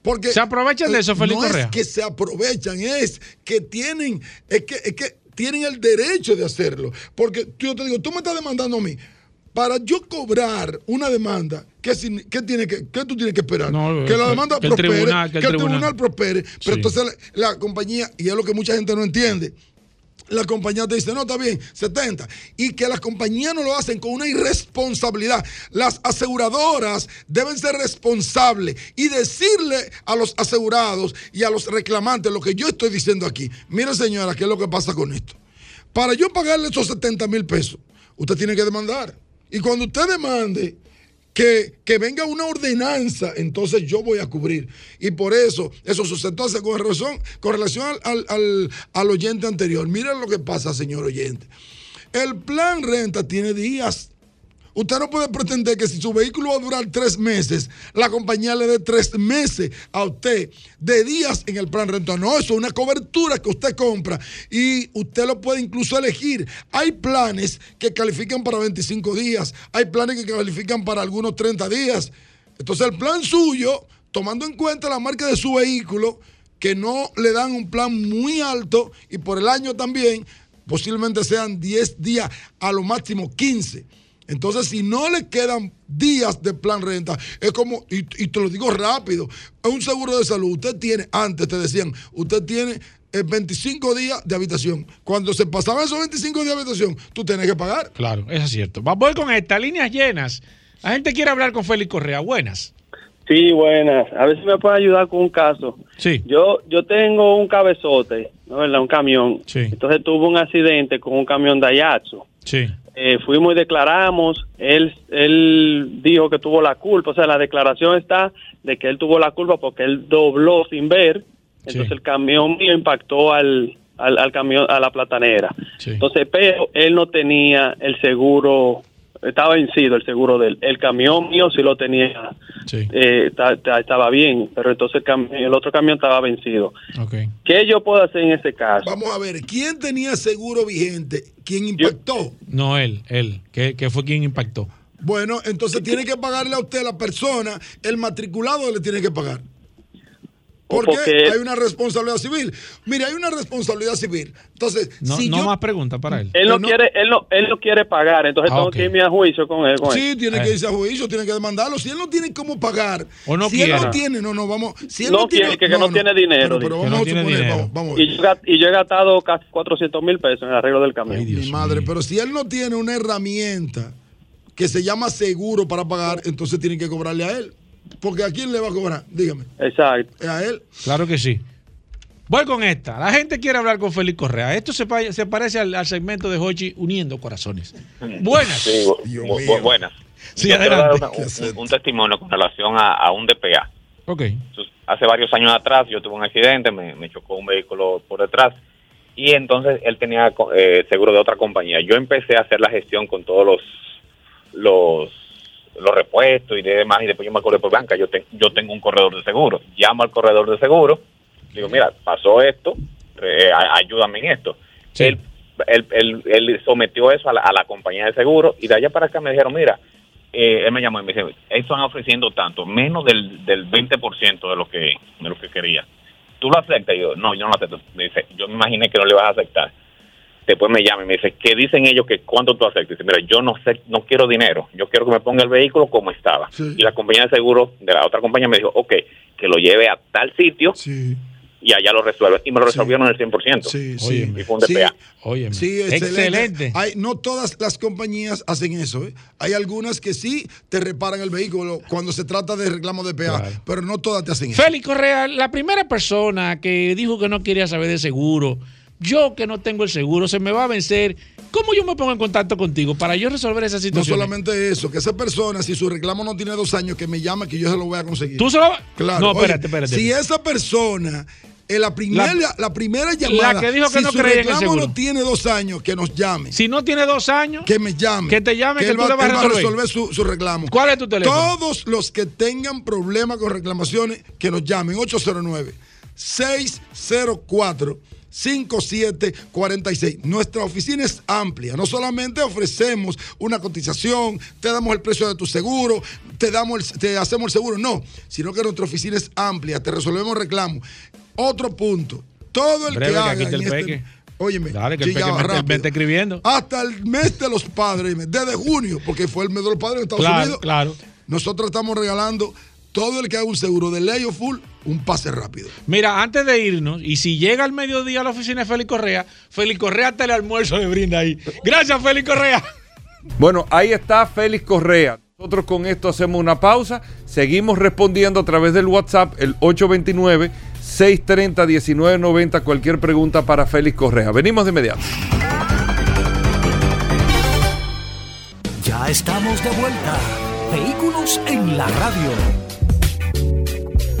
Porque ¿Se aprovechan de eso, Félix no Correa? es que se aprovechan, es que tienen, es que, es que tienen el derecho de hacerlo. Porque yo te digo, tú me estás demandando a mí. Para yo cobrar una demanda, ¿qué, qué tiene que, qué tú tienes que esperar? No, que la demanda que el prospere, tribunal- que el el tribunal- tribunal prospere. Pero Sí. entonces la, la compañía, y es lo que mucha gente no entiende, la compañía te dice, no, está bien, 70. Y que las compañías no lo hacen con una irresponsabilidad. Las aseguradoras deben ser responsables y decirle a los asegurados y a los reclamantes lo que yo estoy diciendo aquí. Mire, señora, ¿qué es lo que pasa con esto? Para yo pagarle esos 70 mil pesos, usted tiene que demandar. Y cuando usted demande, que, venga una ordenanza, entonces yo voy a cubrir. Y por eso, eso. Entonces, con relación, con relación al, al- al- al oyente anterior, miren lo que pasa, señor oyente. El plan renta tiene días. Usted no puede pretender que si su vehículo va a durar tres meses, la compañía le dé tres meses a usted de días en el plan renta. No, eso es una cobertura que usted compra y usted lo puede incluso elegir. Hay planes que califican para 25 días, hay planes que califican para algunos 30 días. Entonces el plan suyo, tomando en cuenta la marca de su vehículo, que no le dan un plan muy alto y por el año también, posiblemente sean 10 días, a lo máximo 15. Entonces, si no le quedan días de plan renta, es como, y, y te lo digo rápido, es un seguro de salud. Usted tiene, antes te decían, usted tiene eh, 25 días de habitación. Cuando se pasaban esos 25 días de habitación, tú tienes que pagar. Claro, eso es cierto. Va- Voy con esta, líneas llenas. La gente quiere hablar con Félix Correa. Buenas. Sí, buenas. A ver si me puede ayudar con un caso. Sí. Yo yo tengo un cabezote, ¿no verdad? Un camión. Sí. Entonces tuve un accidente con un camión Daihatsu. Sí. Eh, fuimos y declaramos. Él él dijo que tuvo la culpa. O sea, la declaración está de que él tuvo la culpa porque él dobló sin ver. Entonces el camión mío impactó al, al, al camión, a la platanera. Entonces, pero él no tenía el seguro, estaba vencido el seguro del el camión mío sí lo tenía, eh, ta- ta- estaba bien, pero entonces el, cam- el otro camión estaba vencido. Ok. ¿Qué yo puedo hacer en ese caso? Vamos a ver, ¿quién tenía seguro vigente? ¿Quién impactó? No, él, él, que, que fue quien impactó. Bueno, entonces tiene que pagarle a usted la persona, el matriculado le tiene que pagar. Porque, Porque- hay una responsabilidad civil. Mire, hay una responsabilidad civil. Entonces, No, si no yo más preguntas para él. Él no, quiere, él no, él no quiere pagar, entonces Ah, tengo que irme a juicio con él. con Sí, él. tiene que irse a juicio, tiene que demandarlo. Si él no tiene cómo pagar, O no si él no tiene, no, no, vamos. Si él no, no, tiene, que, que no, tiene dinero. Pero, vamos a suponer, vamos, vamos a ver. Y yo, y yo he gastado casi 400 mil pesos en el arreglo del camión. Mi madre, pero si él no tiene una herramienta que se llama seguro para pagar, entonces tienen que cobrarle a él. Porque a quién le va a cobrar, dígame. Exacto. A él. Claro que sí. Voy con esta. La gente quiere hablar con Félix Correa. Esto se, pa- se parece al, al segmento de Hochi uniendo corazones. Buenas. Sí, bu- bu- bu- buenas. Sí, Yo dar una- un, un testimonio con relación a, a un DPA. Ok. Hace varios años atrás yo tuve un accidente, me, me chocó un vehículo por detrás y entonces él tenía eh, seguro de otra compañía. Yo empecé a hacer la gestión con todos los los, los repuestos y demás y después yo me acordé por banca, yo, te- yo tengo un corredor de seguro. Llamo al corredor de seguro, digo, mira, pasó esto, eh, ayúdame en esto. Él, él, él- él sometió eso a la, a la compañía de seguro y de allá para acá me dijeron, mira, eh, él me llamó y me dice, están ofreciendo tanto, menos del, del 20% de lo que de lo que quería. ¿Tú lo aceptas? Y yo, no, yo no lo acepto. Me dice, yo me imaginé que no le vas a aceptar. Después me llama y me dice, ¿qué dicen ellos que cuánto tú aceptas? Y dice, mira, yo no sé, no quiero dinero, yo quiero que me ponga el vehículo como estaba. Y la compañía de seguro de la otra compañía me dijo, ok, que lo lleve a tal sitio y allá lo resuelve. Y me lo resolvieron el 100%. Sí, sí. Y fue un Sí. DPA. Sí, excelente. Hay, no todas las compañías hacen eso. ¿eh? Hay algunas que sí te reparan el vehículo cuando se trata de reclamo de PA, pero no todas te hacen eso. Félix Correa, la primera persona que dijo que no quería saber de seguro, yo que no tengo el seguro, se me va a vencer. ¿Cómo yo me pongo en contacto contigo para yo resolver esa No situación? solamente eso, que esa persona, si su reclamo no tiene dos años, que me llame, que yo se lo voy a conseguir. ¿Tú se lo vas- Claro. No, espérate, espérate. Si esa persona, en la primera, la, La- primera llamada, la que dijo que si no su creía en el reclamo seguro. no tiene dos años, que nos llame. Si no tiene dos años, que me llame. que te llame, que, él tú va, le vas a resolver. su, su reclamo. ¿Cuál es tu teléfono? Todos los que tengan problemas con reclamaciones, que nos llamen. 809 604 5746. Nuestra oficina es amplia. No solamente ofrecemos una cotización, te damos el precio de tu seguro, te, damos el- te hacemos el seguro, no, sino que nuestra oficina es amplia, te resolvemos reclamos. Otro punto, todo el Breve, que que haga el este- peque. Óyeme, Dale, que el me, me está escribiendo. Hasta el mes de los padres, desde junio, porque fue el mes de los padres en Estados Claro, Unidos. claro. Nosotros estamos regalando todo el que haga un seguro de ley o full, un pase rápido. Mira, antes de irnos, y si llega al mediodía a la oficina de Félix Correa, Félix Correa te el almuerzo le brinda ahí. Gracias, Félix Correa. Bueno, ahí está Félix Correa. Nosotros con esto hacemos una pausa. Seguimos respondiendo a través del WhatsApp, el 829-630-1990. Cualquier pregunta para Félix Correa. Venimos de inmediato. Ya estamos de vuelta. Vehículos en la radio.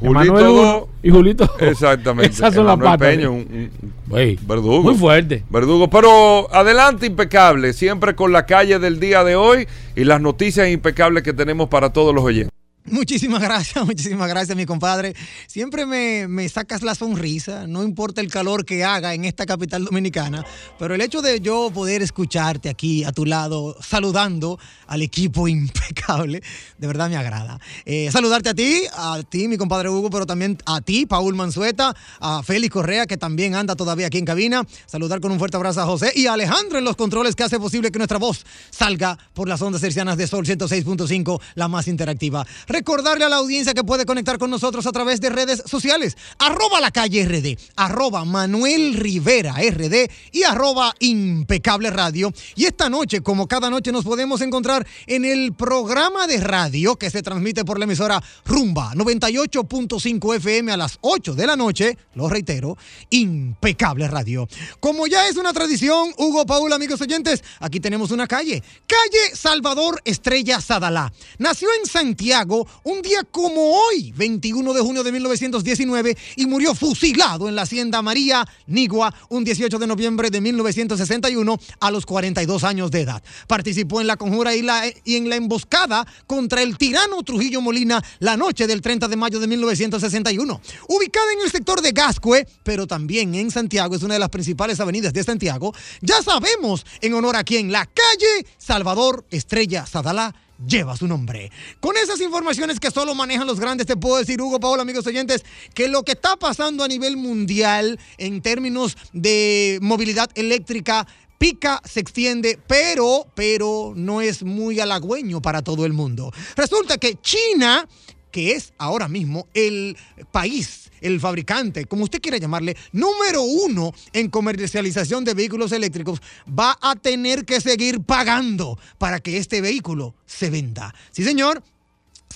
Julito y Julito. Exactamente. Esas son las patas. Peña, un- un- Ey, verdugo. Muy fuerte. Verdugo, pero adelante impecable, siempre con la calle del día de hoy y las noticias impecables que tenemos para todos los oyentes. Muchísimas gracias, muchísimas gracias, mi compadre. Siempre me, me sacas la sonrisa, no importa el calor que haga en esta capital dominicana, pero el hecho de yo poder escucharte aquí a tu lado, saludando al equipo impecable, de verdad me agrada. Eh, saludarte a ti, a ti, mi compadre Hugo, pero también a ti, Paul Manzueta, a Félix Correa, que también anda todavía aquí en cabina. Saludar con un fuerte abrazo a José y a Alejandro en los controles que hace posible que nuestra voz salga por las ondas cercianas de Sol 106.5, la más interactiva. Recordarle a la audiencia que puede conectar con nosotros a través de redes sociales. Arroba la calle RD, arroba Manuel Rivera RD y arroba Impecable Radio. Y esta noche, como cada noche, nos podemos encontrar en el programa de radio que se transmite por la emisora Rumba 98.5 FM a las 8 de la noche. Lo reitero, Impecable Radio. Como ya es una tradición, Hugo Paul, amigos oyentes, aquí tenemos una calle. Calle Salvador Estrella Sadalá. Nació en Santiago un día como hoy, 21 de junio de 1919, y murió fusilado en la hacienda María Nigua un 18 de noviembre de 1961 a los 42 años de edad. Participó en la conjura y, en la emboscada contra el tirano Trujillo Molina la noche del 30 de mayo de 1961. Ubicada en el sector de Gascue, pero también en Santiago, es una de las principales avenidas de Santiago, ya sabemos en honor a quién la calle Salvador Estrella Sadalá lleva su nombre. Con esas informaciones que solo manejan los grandes, te puedo decir, Hugo Paola, amigos oyentes, que lo que está pasando a nivel mundial en términos de movilidad eléctrica pica, se extiende, pero, pero no es muy halagüeño para todo el mundo. Resulta que China que es ahora mismo el país, el fabricante, como usted quiera llamarle, número uno en comercialización de vehículos eléctricos, va a tener que seguir pagando para que este vehículo se venda. Sí, señor.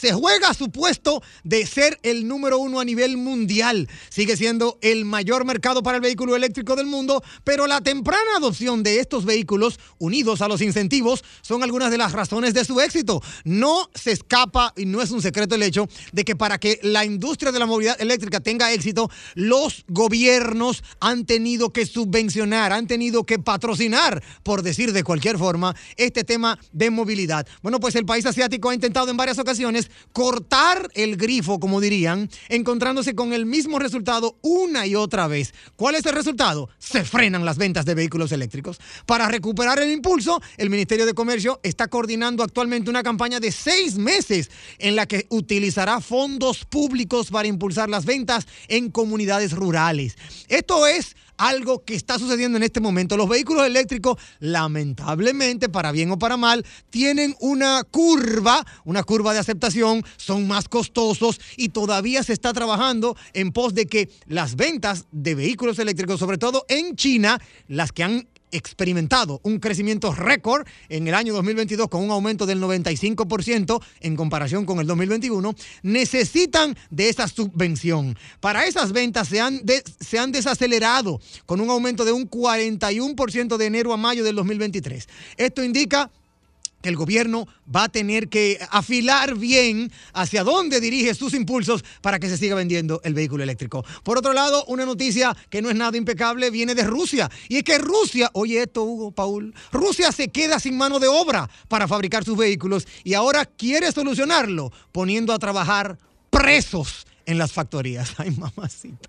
Se juega su puesto de ser el número uno a nivel mundial. Sigue siendo el mayor mercado para el vehículo eléctrico del mundo, pero la temprana adopción de estos vehículos, unidos a los incentivos, son algunas de las razones de su éxito. No se escapa, y no es un secreto el hecho, de que para que la industria de la movilidad eléctrica tenga éxito, los gobiernos han tenido que subvencionar, han tenido que patrocinar, por decir de cualquier forma, este tema de movilidad. Bueno, pues el país asiático ha intentado en varias ocasiones cortar el grifo, como dirían, encontrándose con el mismo resultado una y otra vez. ¿Cuál es el resultado? Se frenan las ventas de vehículos eléctricos. Para recuperar el impulso, el Ministerio de Comercio está coordinando actualmente una campaña de seis meses en la que utilizará fondos públicos para impulsar las ventas en comunidades rurales. Esto es algo que está sucediendo en este momento. Los vehículos eléctricos, lamentablemente, para bien o para mal, tienen una curva, una curva de aceptación, son más costosos y todavía se está trabajando en pos de que las ventas de vehículos eléctricos, sobre todo en China, las que han experimentado un crecimiento récord en el año 2022 con un aumento del 95% en comparación con el 2021, necesitan de esa subvención. Para esas ventas se han, se han desacelerado con un aumento de un 41% de enero a mayo del 2023. Esto indica que el gobierno va a tener que afilar bien hacia dónde dirige sus impulsos para que se siga vendiendo el vehículo eléctrico. Por otro lado, una noticia que no es nada impecable viene de Rusia. Y es que Rusia, oye esto, Hugo, Paul, Rusia se queda sin mano de obra para fabricar sus vehículos y ahora quiere solucionarlo poniendo a trabajar presos en las factorías. Ay, mamacita.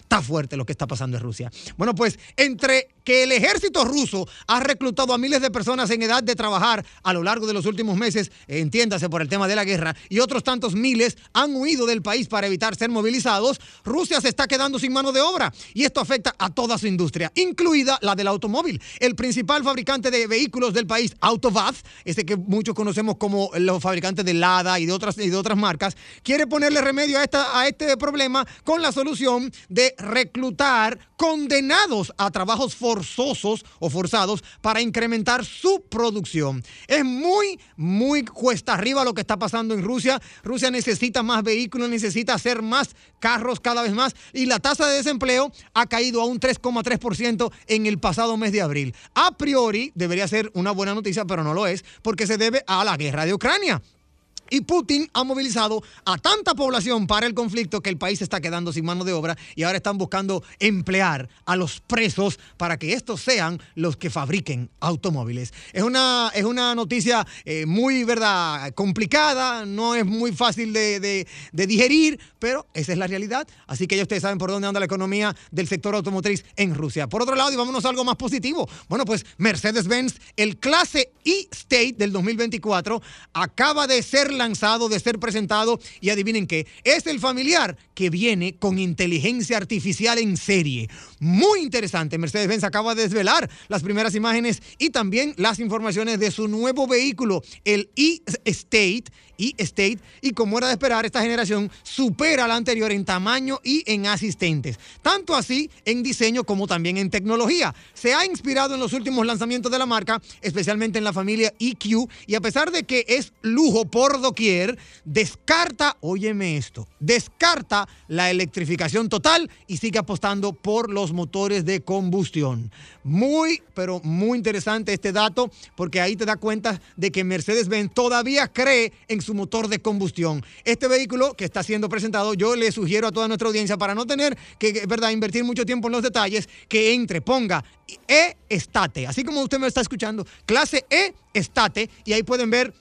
Está fuerte lo que está pasando en Rusia. Bueno, pues entre que el ejército ruso ha reclutado a miles de personas en edad de trabajar a lo largo de los últimos meses, entiéndase por el tema de la guerra, y otros tantos miles han huido del país para evitar ser movilizados, Rusia se está quedando sin mano de obra y esto afecta a toda su industria, incluida la del automóvil. El principal fabricante de vehículos del país, Autovaz, ese que muchos conocemos como los fabricantes de Lada y de otras, y de otras marcas, quiere ponerle remedio a, esta, a este problema con la solución de reclutar condenados a trabajos forzosos o forzados para incrementar su producción. Es muy, muy cuesta arriba lo que está pasando en Rusia. Rusia necesita más vehículos, necesita hacer más carros cada vez más y la tasa de desempleo ha caído a un 3,3% en el pasado mes de abril. A priori debería ser una buena noticia, pero no lo es, porque se debe a la guerra de Ucrania. Y Putin ha movilizado a tanta población para el conflicto que el país está quedando sin mano de obra y ahora están buscando emplear a los presos para que estos sean los que fabriquen automóviles. Es una, es una noticia eh, muy, ¿verdad?, complicada, no es muy fácil de, de, de digerir, pero esa es la realidad. Así que ya ustedes saben por dónde anda la economía del sector automotriz en Rusia. Por otro lado, y vámonos a algo más positivo. Bueno, pues Mercedes-Benz, el clase E-State del 2024, acaba de ser lanzado, de ser presentado y adivinen qué, es el familiar que viene con inteligencia artificial en serie. Muy interesante, Mercedes-Benz acaba de desvelar las primeras imágenes y también las informaciones de su nuevo vehículo, el E-State e-State y como era de esperar, esta generación supera la anterior en tamaño y en asistentes. Tanto así en diseño como también en tecnología. Se ha inspirado en los últimos lanzamientos de la marca, especialmente en la familia EQ, y a pesar de que es lujo por doquier, descarta, óyeme esto, descarta la electrificación total y sigue apostando por los motores de combustión. Muy, pero muy interesante este dato porque ahí te da cuenta de que Mercedes-Benz todavía cree en su motor de combustión. Este vehículo que está siendo presentado, yo le sugiero a toda nuestra audiencia para no tener que, verdad, invertir mucho tiempo en los detalles, que entre, ponga E-Estate, así como usted me está escuchando, clase E-Estate, y ahí pueden ver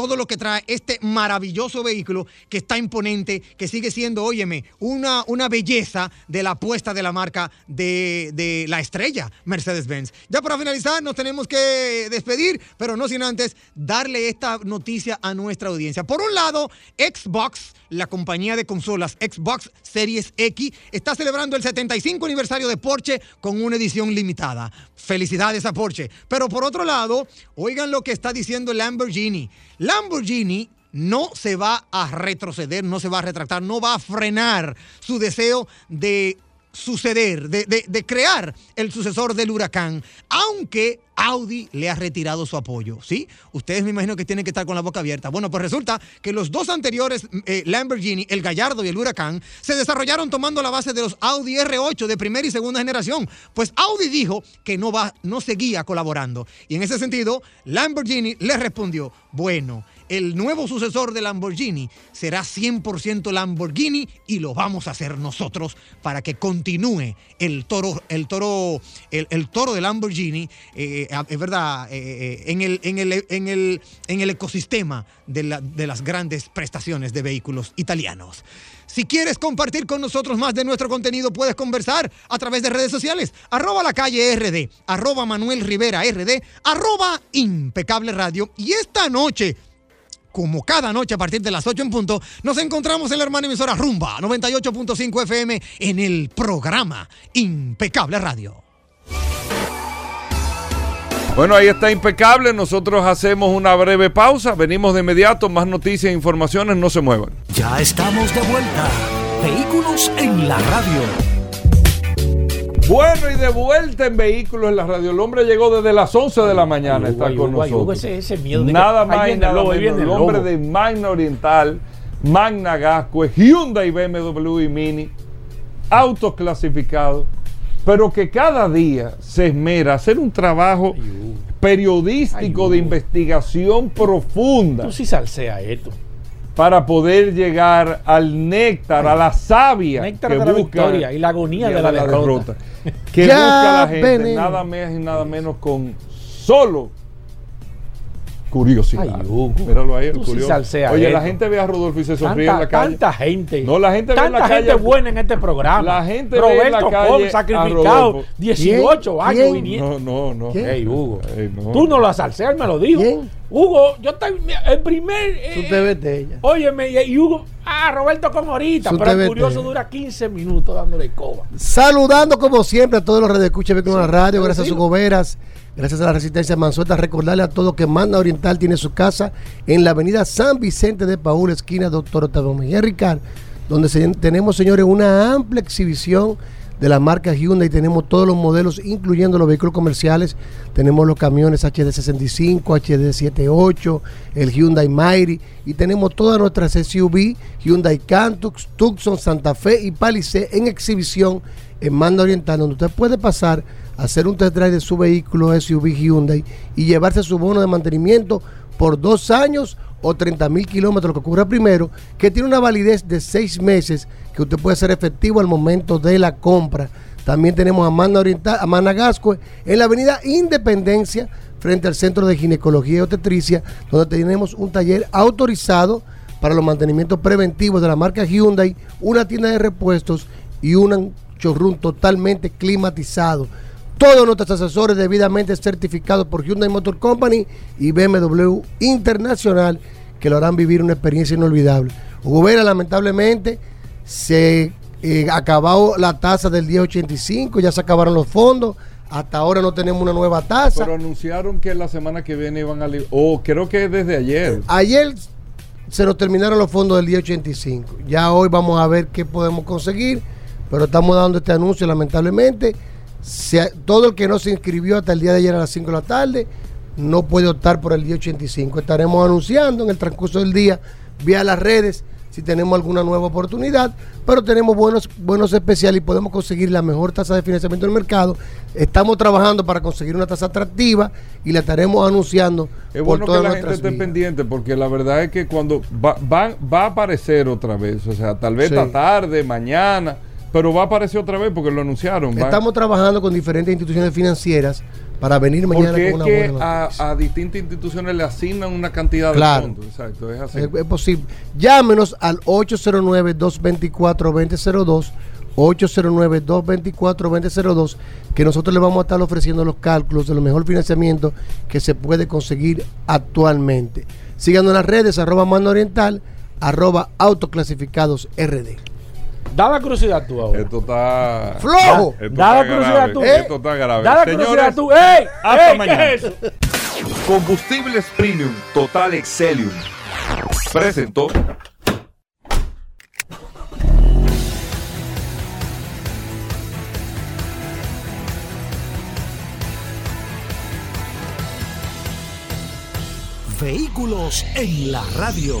todo lo que trae este maravilloso vehículo que está imponente, que sigue siendo, óyeme, una, una belleza de la apuesta de la marca de, de la estrella Mercedes-Benz. Ya para finalizar, nos tenemos que despedir, pero no sin antes darle esta noticia a nuestra audiencia. Por un lado, Xbox, la compañía de consolas Xbox Series X, está celebrando el 75 aniversario de Porsche con una edición limitada. Felicidades a Porsche. Pero por otro lado, oigan lo que está diciendo Lamborghini. Lamborghini no se va a retroceder, no se va a retractar, no va a frenar su deseo de suceder, de, de, crear el sucesor del huracán, aunque Audi le ha retirado su apoyo, ¿sí? Ustedes me imagino que tienen que estar con la boca abierta. Bueno, pues resulta que los dos anteriores eh, Lamborghini, el Gallardo y el Huracán, se desarrollaron tomando la base de los Audi R8 de primera y segunda generación. Pues Audi dijo que no va, no seguía colaborando. Y en ese sentido, Lamborghini le respondió, bueno, el nuevo sucesor de Lamborghini será 100% Lamborghini y lo vamos a hacer nosotros para que continúe el toro, el toro, el, toro de Lamborghini, eh, es verdad, eh, en, el, en, el, en, el, en el ecosistema de las grandes prestaciones de vehículos italianos. Si quieres compartir con nosotros más de nuestro contenido, puedes conversar a través de redes sociales. Arroba la calle RD, arroba Manuel Rivera RD, arroba Impecable Radio. Y esta noche, como cada noche a partir de las 8 en punto, nos encontramos en la hermana emisora Rumba 98.5 FM en el programa Impecable Radio. Bueno, ahí está impecable. Nosotros hacemos una breve pausa. Venimos de inmediato. Más noticias e informaciones. No se muevan. Ya estamos de vuelta. Vehículos en la radio. Bueno, y de vuelta en Vehículos en la radio. El hombre llegó desde las 11 de la mañana. Está Uy, con nosotros. ese- ese miedo de que nada más y nada lobo, menos. El el hombre de Magna Oriental, Magna Gasco, Hyundai BMW y Mini, autos clasificados, pero que cada día se esmera hacer un trabajo periodístico de investigación profunda. Tú sí salsea esto. Para poder llegar al néctar, a la savia Néctar que de la busca victoria y la agonía de la derrota. Que Ya, busca la gente veneno. nada más y nada menos con solo curiosidad. Ay, Hugo. Míralo ahí, el sí curioso. Oye, la gente ve a Rodolfo y se sonríe Tanta, en la calle. tanta gente. No, la gente ve en Tanta la calle. gente buena en este programa. La gente ve en Roberto la calle sacrificado, Rodolfo. 18 ¿Quién? años ¿Quién? viniendo. No, no, no. Ey, Hugo. Ey, no. Tú no lo salseas, él me lo dijo. Hugo, yo estoy. El primer. Su eh, TV de ella. Óyeme, y, Hugo. Ah, Roberto con ahorita. Su pero el curioso dura 15 minutos dándole coba. Saludando como siempre a todos los radioescuchas de la radio, gracias a sus goberas, gracias a la Resistencia Mansueta. Recordarle a todos que Manda Oriental tiene su casa en la avenida San Vicente de Paúl, esquina Doctor Octavio Mejía Ricard, donde se- tenemos, señores, una amplia exhibición de la marca Hyundai. Tenemos todos los modelos, incluyendo los vehículos comerciales. Tenemos los camiones HD65, HD78, el Hyundai Mighty y tenemos todas nuestras SUV, Hyundai Cantus, Tucson, Santa Fe y Palisade en exhibición en Manda Oriental, donde usted puede pasar a hacer un test drive de su vehículo SUV Hyundai y llevarse su bono de mantenimiento por dos años o 30 mil kilómetros, lo que ocurra primero, que tiene una validez de seis meses que usted puede hacer efectivo al momento de la compra. También tenemos a Manda Oriental, Managascue, en la avenida Independencia, frente al Centro de Ginecología y Obstetricia, donde tenemos un taller autorizado para los mantenimientos preventivos de la marca Hyundai, una tienda de repuestos y un showroom totalmente climatizado. Todos nuestros asesores debidamente certificados por Hyundai Motor Company y BMW Internacional que lo harán vivir una experiencia inolvidable. Hugo Vera, lamentablemente, se eh, acabó la tasa del 1085, ya se acabaron los fondos. Hasta ahora no tenemos una nueva tasa. Pero anunciaron que la semana que viene iban a... O creo que desde ayer. Ayer se nos terminaron los fondos del día 85. Ya hoy vamos a ver qué podemos conseguir, pero estamos dando este anuncio lamentablemente. Se- todo el que no se inscribió hasta el día de ayer a las 5 de la tarde no puede optar por el día 85. Estaremos anunciando en el transcurso del día vía las redes si tenemos alguna nueva oportunidad, pero tenemos buenos, buenos especiales y podemos conseguir la mejor tasa de financiamiento del mercado. Estamos trabajando para conseguir una tasa atractiva y la estaremos anunciando Es por bueno que la gente esté pendiente porque la verdad es que cuando va, va, va a aparecer otra vez, o sea, tal vez Sí. esta tarde, mañana, pero va a aparecer otra vez porque lo anunciaron. va- Estamos trabajando con diferentes instituciones financieras para venir mañana porque con una que buena noticia. a, a distintas instituciones le asignan una cantidad Claro. de fondos. Exacto, es así. Es, es posible. Llámenos al 809-224-2002. 809-224-2002, que nosotros le vamos a estar ofreciendo los cálculos de lo mejor financiamiento que se puede conseguir actualmente. Síganos en las redes, arroba mano oriental, arroba autoclasificados RD. Da la curiosidad tú ahora. Esto está. ¡Flojo! Esto Da la curiosidad tú. Esto está grave. Da la curiosidad tú. ¡Ey! hasta ey, mañana. ¿Qué es eso? Combustibles Premium Total Excelium presentó Vehículos en la radio.